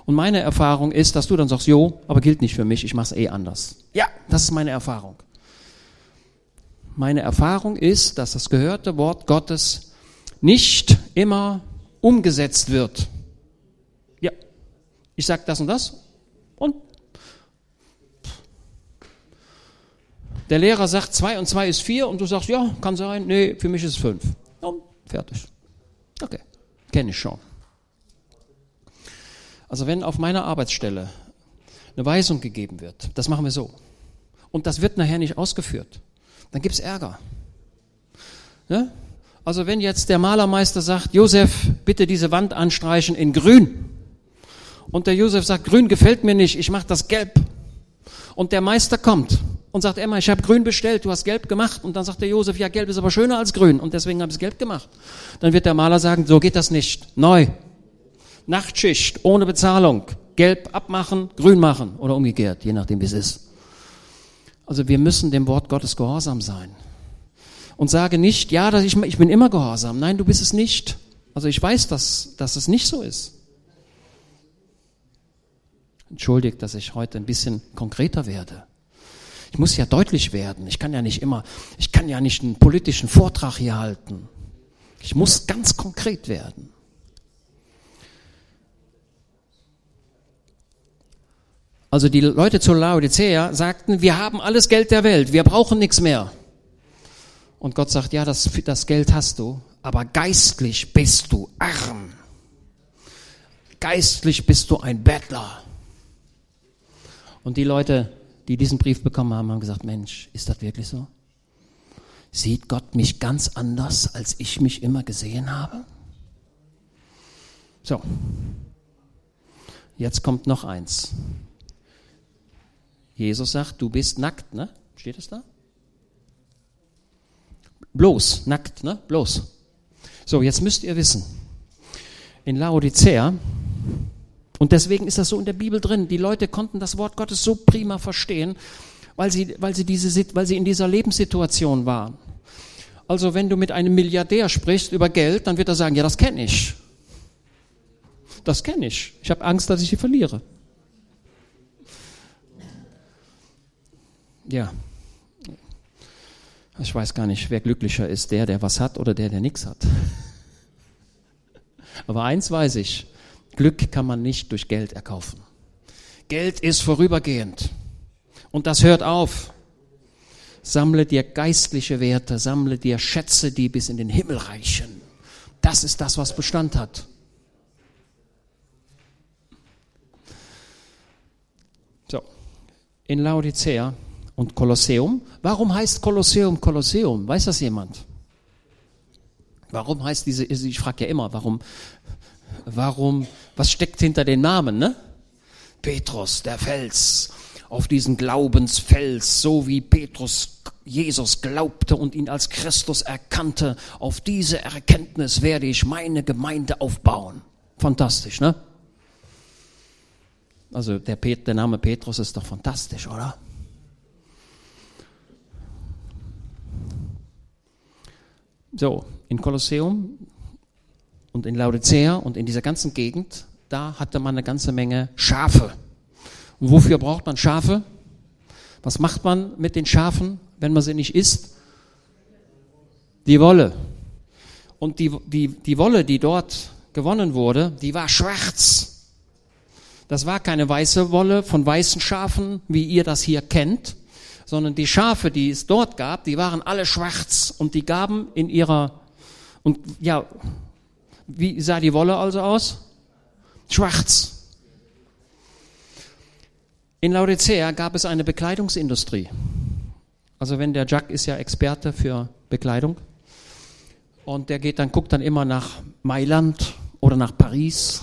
Und meine Erfahrung ist, dass du dann sagst, jo, aber gilt nicht für mich, ich mache es eh anders. Ja, das ist meine Erfahrung. Meine Erfahrung ist, dass das gehörte Wort Gottes nicht immer umgesetzt wird. Ja, ich sage das und das und Der Lehrer sagt, zwei und zwei ist vier und du sagst, ja, kann sein, nee, für mich ist es fünf. Und fertig. Okay. Kenne ich schon. Also wenn auf meiner Arbeitsstelle eine Weisung gegeben wird, das machen wir so, und das wird nachher nicht ausgeführt, dann gibt's Ärger. Ne? Also wenn jetzt der Malermeister sagt, Josef, bitte diese Wand anstreichen in grün, und der Josef sagt, grün gefällt mir nicht, ich mache das gelb, und der Meister kommt und sagt, Emma, ich habe grün bestellt, du hast gelb gemacht, und dann sagt der Josef, ja, gelb ist aber schöner als grün, und deswegen habe ich es gelb gemacht. Dann wird der Maler sagen, so geht das nicht, neu, Nachtschicht, ohne Bezahlung, gelb abmachen, grün machen, oder umgekehrt, je nachdem wie es ist. Also wir müssen dem Wort Gottes gehorsam sein. Und sage nicht, ja, ich, ich bin immer gehorsam. Nein, du bist es nicht. Also ich weiß, dass, dass es nicht so ist. Entschuldigt, dass ich heute ein bisschen konkreter werde. Ich muss ja deutlich werden. Ich kann ja nicht immer, ich kann ja nicht einen politischen Vortrag hier halten. Ich muss ganz konkret werden. Also die Leute zu Laodicea sagten, wir haben alles Geld der Welt, wir brauchen nichts mehr. Und Gott sagt, ja, das, das Geld hast du, aber geistlich bist du arm. Geistlich bist du ein Bettler. Und die Leute, die diesen Brief bekommen haben, haben gesagt, Mensch, ist das wirklich so? Sieht Gott mich ganz anders, als ich mich immer gesehen habe? So, jetzt kommt noch eins. Jesus sagt, du bist nackt, ne? Steht es da? Bloß, nackt, ne? Bloß. So, jetzt müsst ihr wissen, in Laodicea, und deswegen ist das so in der Bibel drin, die Leute konnten das Wort Gottes so prima verstehen, weil sie, weil sie, diese, weil sie in dieser Lebenssituation waren. Also wenn du mit einem Milliardär sprichst über Geld, dann wird er sagen, ja, das kenne ich. Das kenne ich. Ich habe Angst, dass ich sie verliere. ja, ich weiß gar nicht, wer glücklicher ist, der, der was hat oder der, der nichts hat. Aber eins weiß ich, Glück kann man nicht durch Geld erkaufen. Geld ist vorübergehend und das hört auf. Sammle dir geistliche Werte, sammle dir Schätze, die bis in den Himmel reichen. Das ist das, was Bestand hat. So, in Laodicea und Kolosseum. Warum heißt Kolosseum Kolosseum? Weiß das jemand? Warum heißt diese, ich frage ja immer, warum, warum, was steckt hinter den Namen, ne? Petrus, der Fels, auf diesen Glaubensfels, so wie Petrus Jesus glaubte und ihn als Christus erkannte, auf diese Erkenntnis werde ich meine Gemeinde aufbauen. Fantastisch, ne? Also der, Pet, der Name Petrus ist doch fantastisch, oder? So, in Kolosseum und in Laodicea und in dieser ganzen Gegend, da hatte man eine ganze Menge Schafe. Und wofür braucht man Schafe? Was macht man mit den Schafen, wenn man sie nicht isst? Die Wolle. Und die, die, die Wolle, die dort gewonnen wurde, die war schwarz. Das war keine weiße Wolle von weißen Schafen, wie ihr das hier kennt, sondern die Schafe, die es dort gab, die waren alle schwarz und die gaben in ihrer, und ja, wie sah die Wolle also aus? Schwarz. In Laodicea gab es eine Bekleidungsindustrie. Also wenn der Jack ist ja Experte für Bekleidung und der geht dann, guckt dann immer nach Mailand oder nach Paris.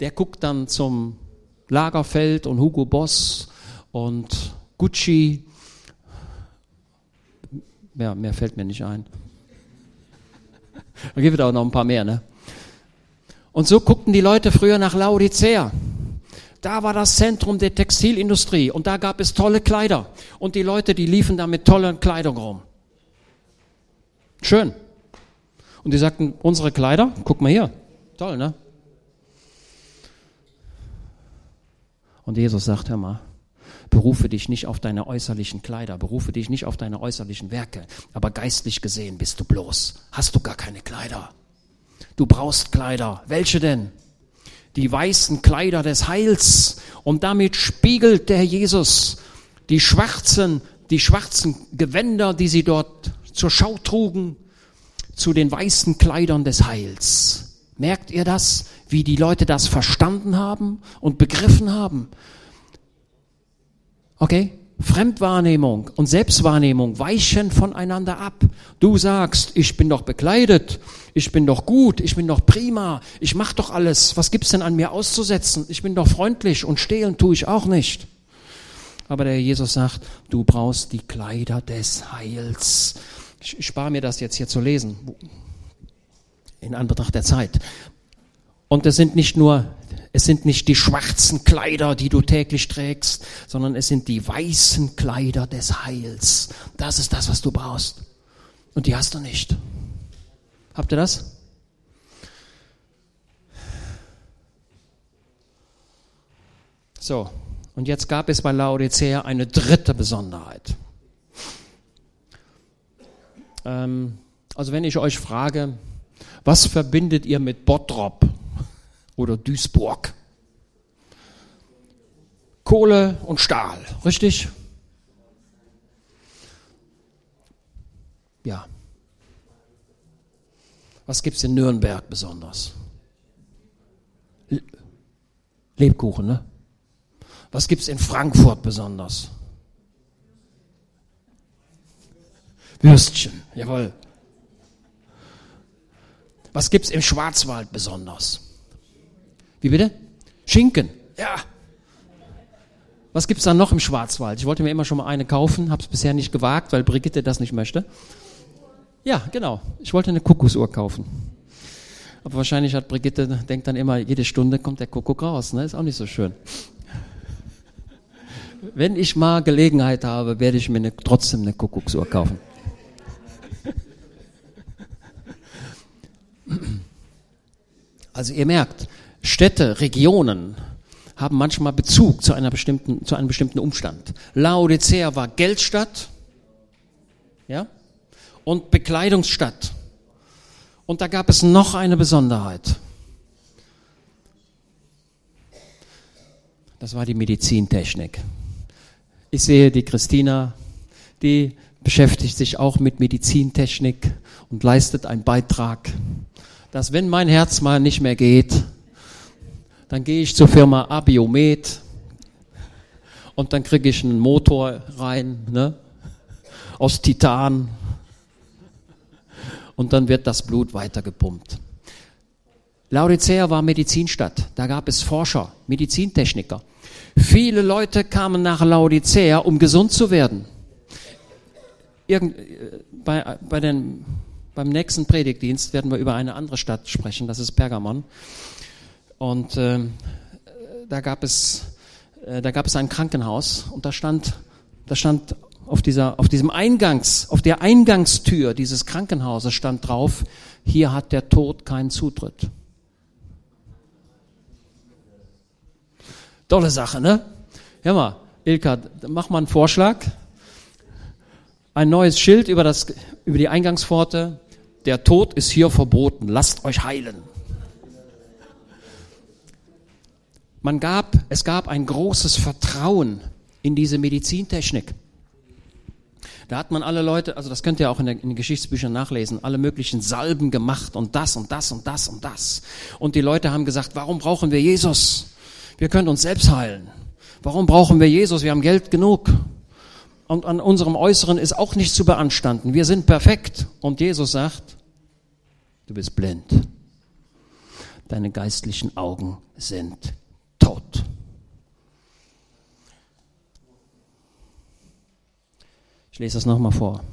Der guckt dann zum Lagerfeld und Hugo Boss und Gucci. Ja, mehr fällt mir nicht ein. Da gibt es auch noch ein paar mehr, ne? Und so guckten die Leute früher nach Laodicea. Da war das Zentrum der Textilindustrie und da gab es tolle Kleider. Und die Leute, die liefen da mit tollen Kleidung rum. Schön. Und die sagten, unsere Kleider, guck mal hier. Toll, ne? Und Jesus sagt, hör mal, Berufe dich nicht auf deine äußerlichen Kleider, berufe dich nicht auf deine äußerlichen Werke, aber geistlich gesehen bist du bloß. Hast du gar keine Kleider. Du brauchst Kleider. Welche denn? Die weißen Kleider des Heils. Und damit spiegelt der Jesus die schwarzen, die schwarzen Gewänder, die sie dort zur Schau trugen, zu den weißen Kleidern des Heils. Merkt ihr das, wie die Leute das verstanden haben und begriffen haben? Okay? Fremdwahrnehmung und Selbstwahrnehmung weichen voneinander ab. Du sagst, ich bin doch bekleidet, ich bin doch gut, ich bin doch prima, ich mach doch alles. Was gibt's denn an mir auszusetzen? Ich bin doch freundlich und stehlen tue ich auch nicht. Aber der Jesus sagt, du brauchst die Kleider des Heils. Ich, ich spare mir das jetzt hier zu lesen, in Anbetracht der Zeit. Und es sind nicht nur, es sind nicht die schwarzen Kleider, die du täglich trägst, sondern es sind die weißen Kleider des Heils. Das ist das, was du brauchst. Und die hast du nicht. Habt ihr das? So, und jetzt gab es bei Laodicea eine dritte Besonderheit. Ähm, also wenn ich euch frage, was verbindet ihr mit Bottrop oder Duisburg? Kohle und Stahl, richtig? Ja. Was gibt es in Nürnberg besonders? Lebkuchen, ne? Was gibt es in Frankfurt besonders? Würstchen, jawohl. Was gibt es im Schwarzwald besonders? Wie bitte? Schinken, ja. Was gibt es da noch im Schwarzwald? Ich wollte mir immer schon mal eine kaufen, habe es bisher nicht gewagt, weil Brigitte das nicht möchte. Ja, genau. Ich wollte eine Kuckucksuhr kaufen. Aber wahrscheinlich hat Brigitte, denkt dann immer, jede Stunde kommt der Kuckuck raus. Ne? Ist auch nicht so schön wenn ich mal Gelegenheit habe, werde ich mir eine, trotzdem eine Kuckucksuhr kaufen. Also ihr merkt, Städte, Regionen haben manchmal Bezug zu, einer bestimmten, zu einem bestimmten Umstand. Laodicea war Geldstadt ja, und Bekleidungsstadt. Und da gab es noch eine Besonderheit. Das war die Medizintechnik. Ich sehe die Christina, die beschäftigt sich auch mit Medizintechnik und leistet einen Beitrag, dass wenn mein Herz mal nicht mehr geht, dann gehe ich zur Firma Abiomed und dann kriege ich einen Motor rein, ne, aus Titan und dann wird das Blut weitergepumpt. Laodicea war Medizinstadt. Da gab es Forscher, Medizintechniker. Viele Leute kamen nach Laodicea, um gesund zu werden. Irgend, bei, bei den, beim nächsten Predigtdienst werden wir über eine andere Stadt sprechen, das ist Pergamon. Und äh, da gab es, äh, da gab es ein Krankenhaus und da stand, da stand auf dieser, auf diesem Eingangs, auf der Eingangstür dieses Krankenhauses stand drauf, hier hat der Tod keinen Zutritt. Tolle Sache, ne? Hör mal, Ilka, mach mal einen Vorschlag. Ein neues Schild über, das, über die Eingangspforte. Der Tod ist hier verboten. Lasst euch heilen. Man gab, es gab ein großes Vertrauen in diese Medizintechnik. Da hat man alle Leute, also das könnt ihr auch in, der, in den Geschichtsbüchern nachlesen, alle möglichen Salben gemacht und das und das und das und das. Und die Leute haben gesagt, warum brauchen wir Jesus? Wir können uns selbst heilen. Warum brauchen wir Jesus? Wir haben Geld genug. Und an unserem Äußeren ist auch nichts zu beanstanden. Wir sind perfekt. Und Jesus sagt, du bist blind. Deine geistlichen Augen sind tot. Ich lese das nochmal vor.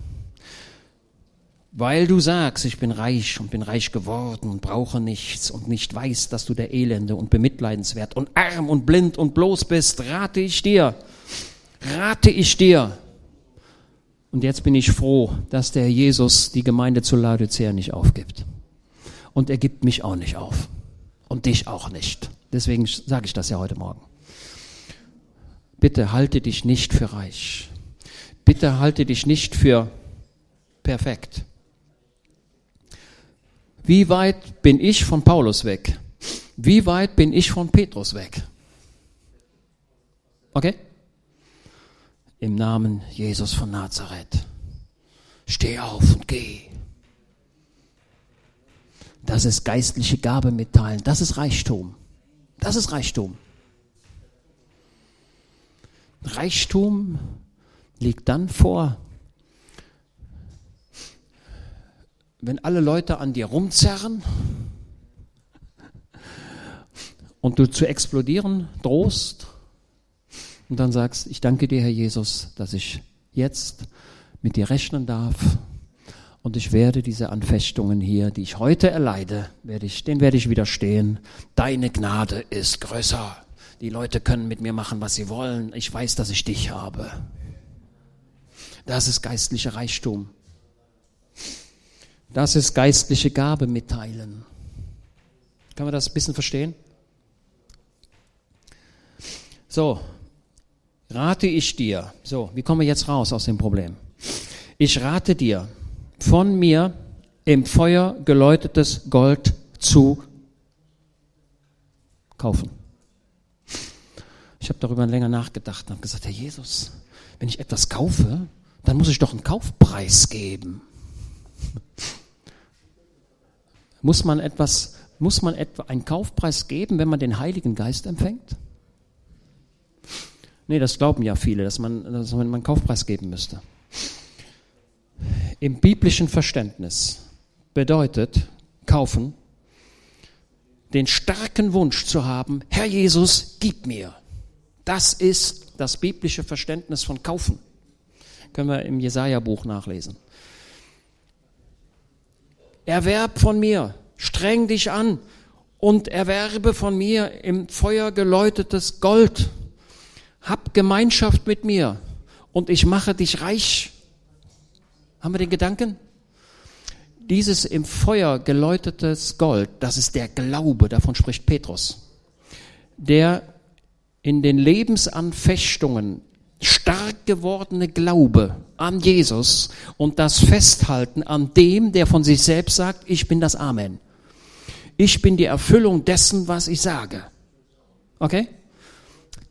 Weil du sagst, ich bin reich und bin reich geworden und brauche nichts und nicht weißt, dass du der Elende und bemitleidenswert und arm und blind und bloß bist, rate ich dir, rate ich dir. Und jetzt bin ich froh, dass der Jesus die Gemeinde zu Laodicea nicht aufgibt. Und er gibt mich auch nicht auf. Und dich auch nicht. Deswegen sage ich das ja heute Morgen. Bitte halte dich nicht für reich. Bitte halte dich nicht für perfekt. Wie weit bin ich von Paulus weg? Wie weit bin ich von Petrus weg? Okay? Im Namen Jesus von Nazareth. Steh auf und geh. Das ist geistliche Gabe mitteilen. Das ist Reichtum. Das ist Reichtum. Reichtum liegt dann vor, wenn alle Leute an dir rumzerren und du zu explodieren drohst und dann sagst, ich danke dir, Herr Jesus, dass ich jetzt mit dir rechnen darf und ich werde diese Anfechtungen hier, die ich heute erleide, werde ich, den werde ich widerstehen. Deine Gnade ist größer. Die Leute können mit mir machen, was sie wollen. Ich weiß, dass ich dich habe. Das ist geistlicher Reichtum. Das ist geistliche Gabe mitteilen. Kann man das ein bisschen verstehen? So, rate ich dir, so, wie kommen wir jetzt raus aus dem Problem? Ich rate dir, von mir im Feuer geläutetes Gold zu kaufen. Ich habe darüber länger nachgedacht und habe gesagt, Herr Jesus, wenn ich etwas kaufe, dann muss ich doch einen Kaufpreis geben. Muss man etwas, muss man etwa einen Kaufpreis geben, wenn man den Heiligen Geist empfängt? Nee, das glauben ja viele, dass man, dass man einen Kaufpreis geben müsste. Im biblischen Verständnis bedeutet kaufen, den starken Wunsch zu haben, Herr Jesus, gib mir. Das ist das biblische Verständnis von kaufen. Können wir im Jesaja-Buch nachlesen. Erwerb von mir, streng dich an und erwerbe von mir im Feuer geläutetes Gold. Hab Gemeinschaft mit mir und ich mache dich reich. Haben wir den Gedanken? Dieses im Feuer geläutetes Gold, das ist der Glaube, davon spricht Petrus, der in den Lebensanfechtungen stark gewordene Glaube an Jesus und das Festhalten an dem, der von sich selbst sagt, ich bin das Amen. Ich bin die Erfüllung dessen, was ich sage. Okay?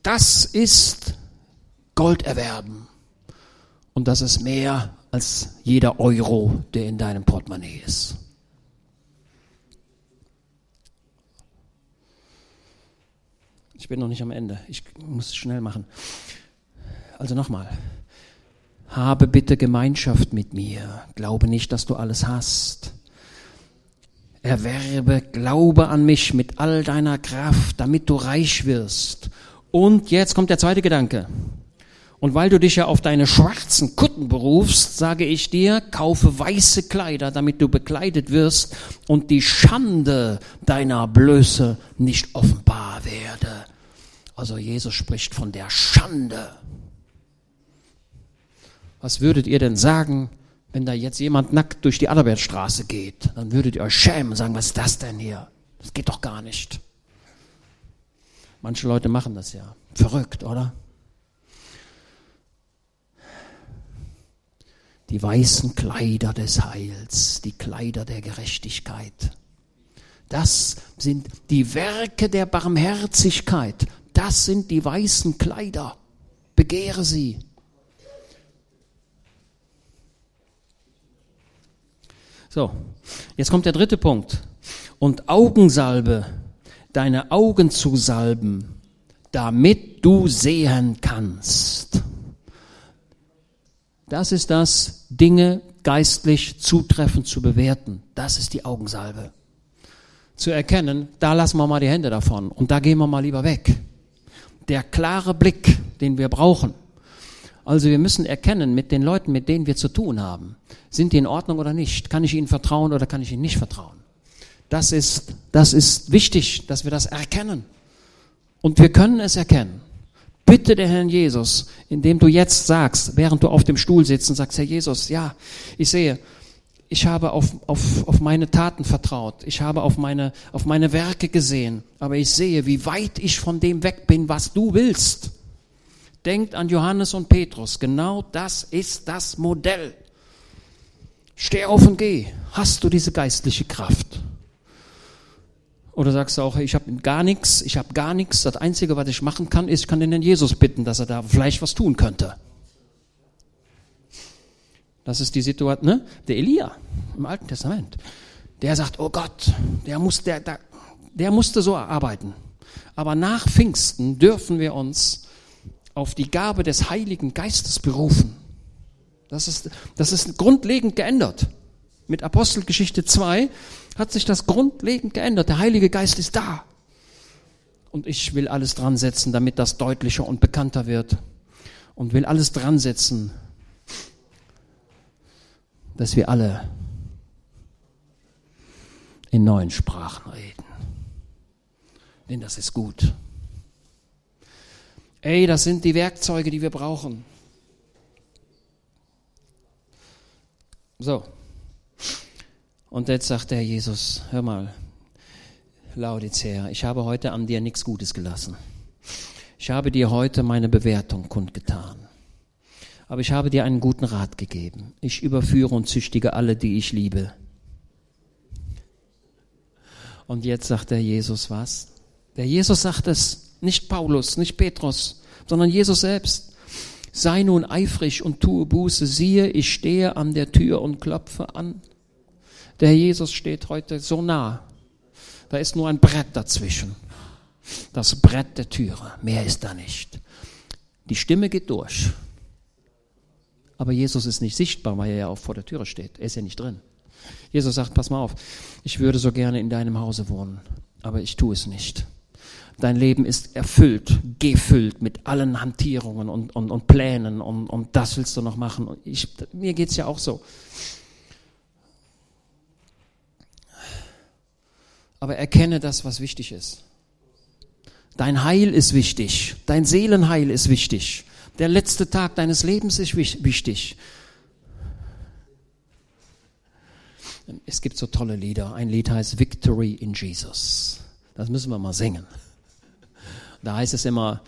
Das ist Gold erwerben. Und das ist mehr als jeder Euro, der in deinem Portemonnaie ist. Ich bin noch nicht am Ende. Ich muss es schnell machen. Also nochmal. Habe bitte Gemeinschaft mit mir. Glaube nicht, dass du alles hast. Erwerbe, glaube an mich mit all deiner Kraft, damit du reich wirst. Und jetzt kommt der zweite Gedanke. Und weil du dich ja auf deine schwarzen Kutten berufst, sage ich dir, kaufe weiße Kleider, damit du bekleidet wirst und die Schande deiner Blöße nicht offenbar werde. Also Jesus spricht von der Schande. Was würdet ihr denn sagen, wenn da jetzt jemand nackt durch die Adalbertstraße geht? Dann würdet ihr euch schämen und sagen, was ist das denn hier? Das geht doch gar nicht. Manche Leute machen das ja. Verrückt, oder? Die weißen Kleider des Heils, die Kleider der Gerechtigkeit. Das sind die Werke der Barmherzigkeit. Das sind die weißen Kleider. Begehre sie. So, jetzt kommt der dritte Punkt. Und Augensalbe, deine Augen zu salben, damit du sehen kannst. Das ist das, Dinge geistlich zutreffend zu bewerten. Das ist die Augensalbe. Zu erkennen, da lassen wir mal die Hände davon und da gehen wir mal lieber weg. Der klare Blick, den wir brauchen. Also wir müssen erkennen mit den Leuten, mit denen wir zu tun haben, sind die in Ordnung oder nicht? Kann ich ihnen vertrauen oder kann ich ihnen nicht vertrauen? Das ist, das ist wichtig, dass wir das erkennen. Und wir können es erkennen. Bitte den Herrn Jesus, indem du jetzt sagst, während du auf dem Stuhl sitzt und sagst, Herr Jesus, ja, ich sehe, ich habe auf, auf, auf meine Taten vertraut, ich habe auf meine, auf meine Werke gesehen, aber ich sehe, wie weit ich von dem weg bin, was du willst. Denkt an Johannes und Petrus. Genau das ist das Modell. Steh auf und geh. Hast du diese geistliche Kraft? Oder sagst du auch, ich habe gar nichts, ich habe gar nichts. Das Einzige, was ich machen kann, ist, ich kann den Jesus bitten, dass er da vielleicht was tun könnte. Das ist die Situation, ne? Der Elia im Alten Testament. der sagt, oh Gott, der, muss, der, der, der musste so arbeiten. Aber nach Pfingsten dürfen wir uns auf die Gabe des Heiligen Geistes berufen. Das ist, das ist grundlegend geändert. Mit Apostelgeschichte 2 hat sich das grundlegend geändert. Der Heilige Geist ist da. Und ich will alles dran setzen, damit das deutlicher und bekannter wird. Und will alles dran setzen, dass wir alle in neuen Sprachen reden. Denn das ist gut. Ey, das sind die Werkzeuge, die wir brauchen. So. Und jetzt sagt der Jesus, hör mal, Laodicea, ich habe heute an dir nichts Gutes gelassen. Ich habe dir heute meine Bewertung kundgetan. Aber ich habe dir einen guten Rat gegeben. Ich überführe und züchtige alle, die ich liebe. Und jetzt sagt der Jesus was? Der Jesus sagt es, nicht Paulus, nicht Petrus, sondern Jesus selbst. Sei nun eifrig und tue Buße. Siehe, ich stehe an der Tür und klopfe an. Der Jesus steht heute so nah. Da ist nur ein Brett dazwischen. Das Brett der Türe. Mehr ist da nicht. Die Stimme geht durch. Aber Jesus ist nicht sichtbar, weil er ja auch vor der Türe steht. Er ist ja nicht drin. Jesus sagt, pass mal auf, ich würde so gerne in deinem Hause wohnen, aber ich tue es nicht. Dein Leben ist erfüllt, gefüllt mit allen Hantierungen und, und, und Plänen und, und das willst du noch machen. Ich, mir es ja auch so. Aber erkenne das, was wichtig ist. Dein Heil ist wichtig, dein Seelenheil ist wichtig, der letzte Tag deines Lebens ist wichtig. Es gibt so tolle Lieder. Ein Lied heißt Victory in Jesus. Das müssen wir mal singen. Da heißt es immer,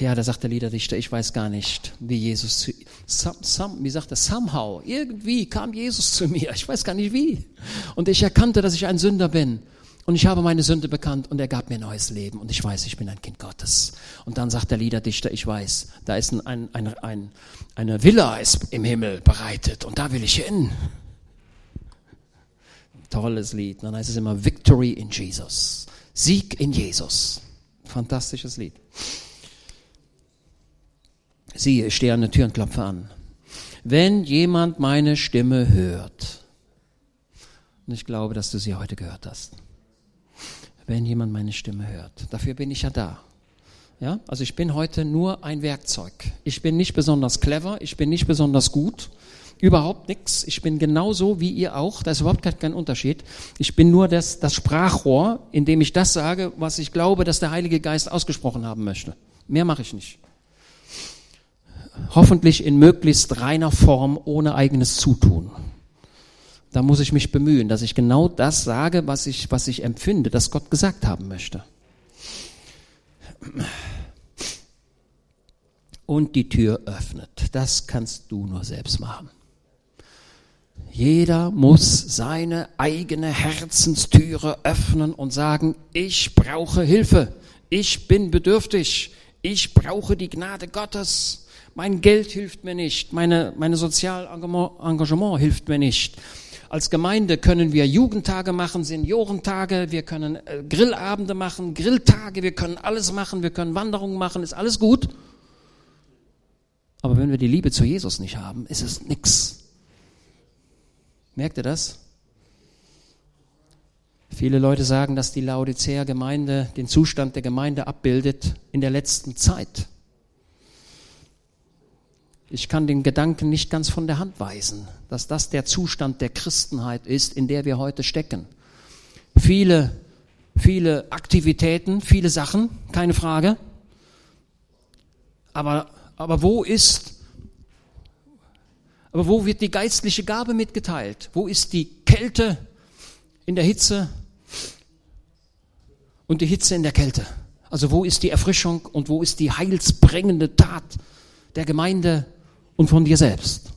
ja, da sagt der Liederdichter, ich weiß gar nicht, wie Jesus, some, some, wie sagt er, somehow, irgendwie kam Jesus zu mir, ich weiß gar nicht wie. Und ich erkannte, dass ich ein Sünder bin. Und ich habe meine Sünde bekannt und er gab mir neues Leben und ich weiß, ich bin ein Kind Gottes. Und dann sagt der Liederdichter, ich weiß, da ist ein, ein, ein, eine Villa ist im Himmel bereitet und da will ich hin. Tolles Lied. Dann heißt es immer Victory in Jesus. Sieg in Jesus. Fantastisches Lied. Siehe, ich stehe an der Tür und klopfe an. Wenn jemand meine Stimme hört, und ich glaube, dass du sie heute gehört hast, wenn jemand meine Stimme hört, dafür bin ich ja da. Ja, also ich bin heute nur ein Werkzeug. Ich bin nicht besonders clever, ich bin nicht besonders gut, überhaupt nichts. Ich bin genauso wie ihr auch. Da ist überhaupt kein Unterschied. Ich bin nur das, das Sprachrohr, in dem ich das sage, was ich glaube, dass der Heilige Geist ausgesprochen haben möchte. Mehr mache ich nicht. Hoffentlich in möglichst reiner Form, ohne eigenes Zutun. Da muss ich mich bemühen, dass ich genau das sage, was ich, was ich empfinde, dass Gott gesagt haben möchte. Und die Tür öffnet. Das kannst du nur selbst machen. Jeder muss seine eigene Herzenstüre öffnen und sagen, ich brauche Hilfe, ich bin bedürftig, ich brauche die Gnade Gottes, mein Geld hilft mir nicht, meine, meine Sozialengagement hilft mir nicht. Als Gemeinde können wir Jugendtage machen, Seniorentage, wir können äh, Grillabende machen, Grilltage, wir können alles machen, wir können Wanderungen machen, ist alles gut. Aber wenn wir die Liebe zu Jesus nicht haben, ist es nichts. Merkt ihr das? Viele Leute sagen, dass die Laodicea Gemeinde den Zustand der Gemeinde abbildet in der letzten Zeit. Ich kann den Gedanken nicht ganz von der Hand weisen, dass das der Zustand der Christenheit ist, in der wir heute stecken. Viele, viele Aktivitäten, viele Sachen, keine Frage. Aber, aber wo ist aber wo wird die geistliche Gabe mitgeteilt? Wo ist die Kälte in der Hitze und die Hitze in der Kälte? Also wo ist die Erfrischung und wo ist die heilsbringende Tat der Gemeinde und von dir selbst?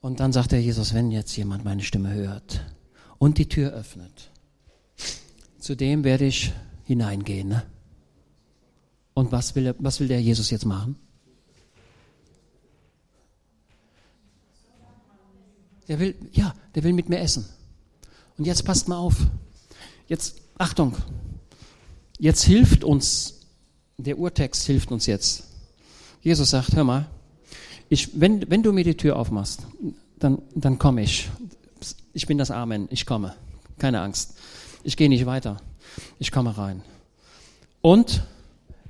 Und dann sagt der Jesus, wenn jetzt jemand meine Stimme hört und die Tür öffnet, zu dem werde ich hineingehen. Ne? Und was will, was will der Jesus jetzt machen? Der will, ja, der will mit mir essen. Und jetzt passt mal auf. Jetzt, Achtung. Jetzt hilft uns, der Urtext hilft uns jetzt. Jesus sagt, hör mal, ich, wenn, wenn du mir die Tür aufmachst, dann, dann komme ich. Ich bin das Amen, ich komme. Keine Angst. Ich gehe nicht weiter. Ich komme rein. Und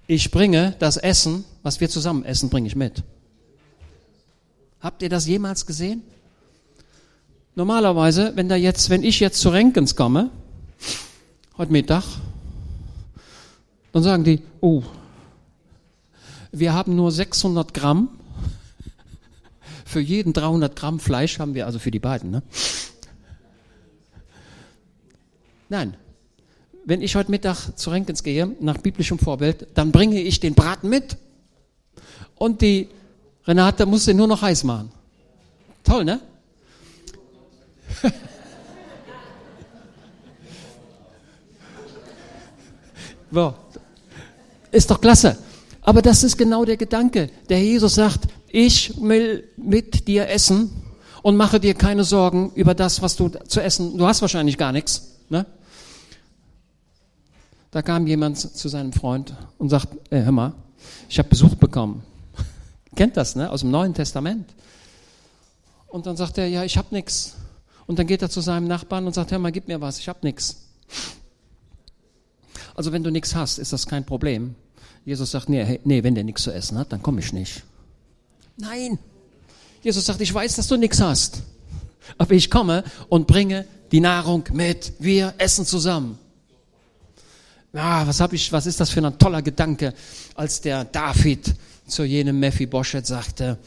ich bringe das Essen, was wir zusammen essen, bringe ich mit. Habt ihr das jemals gesehen? Normalerweise, wenn da jetzt, wenn ich jetzt zu Renkens komme, heute Mittag, dann sagen die, oh, wir haben nur 600 Gramm. Für jeden 300 Gramm Fleisch haben wir, also für die beiden, ne? Nein. Wenn ich heute Mittag zu Renkens gehe, nach biblischem Vorbild, dann bringe ich den Braten mit. Und die Renate muss den nur noch heiß machen. Toll, ne? so. Ist doch klasse. Aber das ist genau der Gedanke. Der Jesus sagt, ich will mit dir essen und mache dir keine Sorgen über das, was du zu essen, du hast wahrscheinlich gar nichts. Da kam jemand zu seinem Freund und sagt, äh, hör mal, ich habe Besuch bekommen. Kennt das, ne? Aus dem Neuen Testament. Und dann sagt er, ja, ich habe nichts. Und dann geht er zu seinem Nachbarn und sagt, hör mal, gib mir was, ich habe nichts. Also wenn du nichts hast, ist das kein Problem. Jesus sagt, nee, nee wenn der nichts zu essen hat, dann komme ich nicht. Nein. Jesus sagt, ich weiß, dass du nichts hast. Aber ich komme und bringe die Nahrung mit. Wir essen zusammen. Ah, was hab ich, was ist das für ein toller Gedanke, als der David zu jenem Mephibosheth sagte,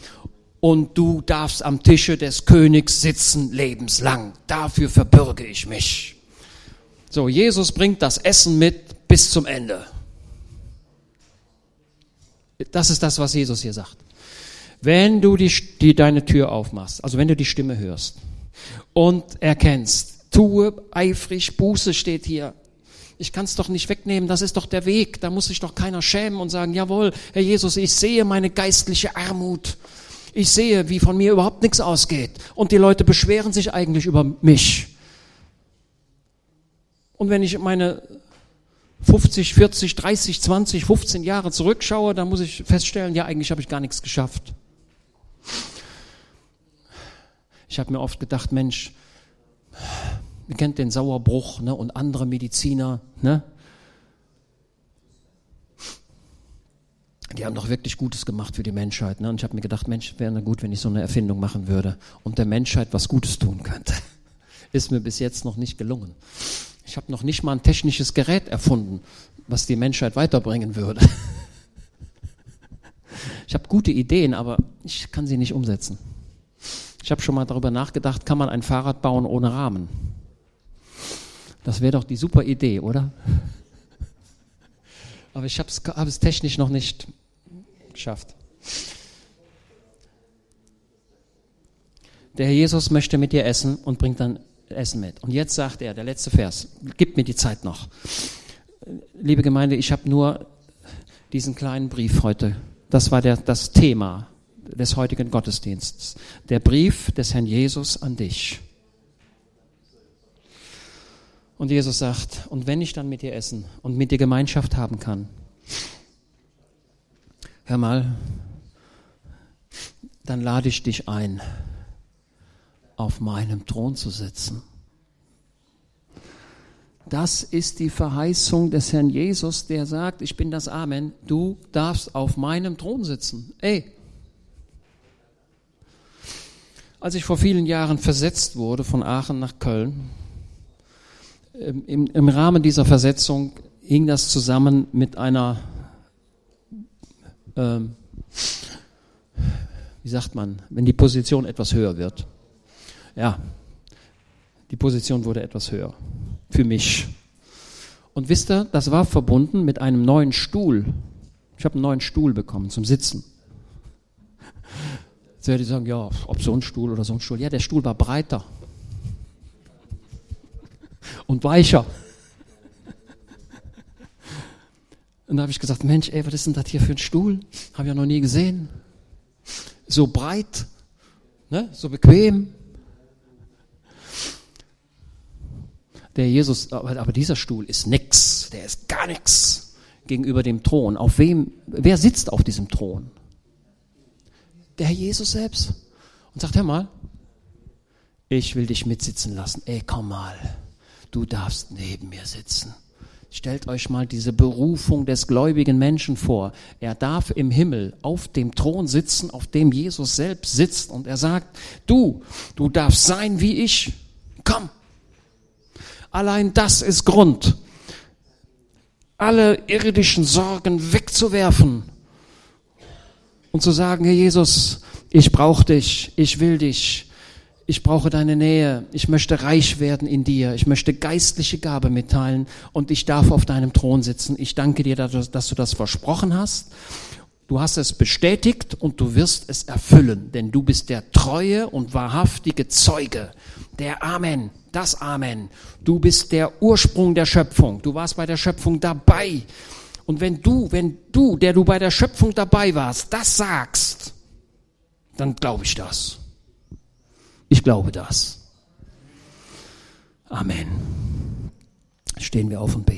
und du darfst am Tische des Königs sitzen lebenslang. Dafür verbürge ich mich. So, Jesus bringt das Essen mit bis zum Ende. Das ist das, was Jesus hier sagt. Wenn du die, die, deine Tür aufmachst, also wenn du die Stimme hörst und erkennst, tue eifrig, Buße steht hier. Ich kann es doch nicht wegnehmen, das ist doch der Weg, da muss sich doch keiner schämen und sagen, jawohl, Herr Jesus, ich sehe meine geistliche Armut. Ich sehe, wie von mir überhaupt nichts ausgeht. Und die Leute beschweren sich eigentlich über mich. Und wenn ich meine 50, 40, 30, 20, 15 Jahre zurückschaue, dann muss ich feststellen, ja, eigentlich habe ich gar nichts geschafft. Ich habe mir oft gedacht, Mensch, ihr kennt den Sauerbruch ne, und andere Mediziner, ne? Die haben doch wirklich Gutes gemacht für die Menschheit. Ne? Und ich habe mir gedacht, Mensch, wäre gut, wenn ich so eine Erfindung machen würde und der Menschheit was Gutes tun könnte. Ist mir bis jetzt noch nicht gelungen. Ich habe noch nicht mal ein technisches Gerät erfunden, was die Menschheit weiterbringen würde. Ich habe gute Ideen, aber ich kann sie nicht umsetzen. Ich habe schon mal darüber nachgedacht, kann man ein Fahrrad bauen ohne Rahmen? Das wäre doch die super Idee, oder? Aber ich habe hab es technisch noch nicht geschafft. Der Herr Jesus möchte mit dir essen und bringt dann Essen mit. Und jetzt sagt er, der letzte Vers, gib mir die Zeit noch. Liebe Gemeinde, ich habe nur diesen kleinen Brief heute. Das war der, das Thema des heutigen Gottesdienstes. Der Brief des Herrn Jesus an dich. Und Jesus sagt, und wenn ich dann mit dir essen und mit dir Gemeinschaft haben kann, hör mal, dann lade ich dich ein auf meinem Thron zu sitzen. Das ist die Verheißung des Herrn Jesus, der sagt, ich bin das Amen, du darfst auf meinem Thron sitzen. Ey. Als ich vor vielen Jahren versetzt wurde von Aachen nach Köln, im, im Rahmen dieser Versetzung hing das zusammen mit einer, ähm, wie sagt man, wenn die Position etwas höher wird ja, die Position wurde etwas höher. Für mich. Und wisst ihr, das war verbunden mit einem neuen Stuhl. Ich habe einen neuen Stuhl bekommen zum Sitzen. Jetzt werde ich sagen, ja, ob so ein Stuhl oder so ein Stuhl. Ja, der Stuhl war breiter und weicher. Und da habe ich gesagt, Mensch, ey, was ist denn das hier für ein Stuhl? Habe ich ja noch nie gesehen. So breit, ne? so bequem. Der Jesus, aber, dieser Stuhl ist nix, der ist gar nix gegenüber dem Thron. Auf wem, wer sitzt auf diesem Thron? Der Herr Jesus selbst. Und sagt, hör mal, ich will dich mitsitzen lassen. Ey, komm mal, du darfst neben mir sitzen. Stellt euch mal diese Berufung des gläubigen Menschen vor. Er darf im Himmel auf dem Thron sitzen, auf dem Jesus selbst sitzt. Und er sagt, du, du darfst sein wie ich. Komm. Allein das ist Grund, alle irdischen Sorgen wegzuwerfen und zu sagen, Herr Jesus, ich brauche dich, ich will dich, ich brauche deine Nähe, ich möchte reich werden in dir, ich möchte geistliche Gabe mitteilen und ich darf auf deinem Thron sitzen. Ich danke dir, dass du das versprochen hast. Du hast es bestätigt und du wirst es erfüllen, denn du bist der treue und wahrhaftige Zeuge, der Amen, das Amen. Du bist der Ursprung der Schöpfung. Du warst bei der Schöpfung dabei. Und wenn du, wenn du, der du bei der Schöpfung dabei warst, das sagst, dann glaube ich das. Ich glaube das. Amen. Stehen wir auf und beten.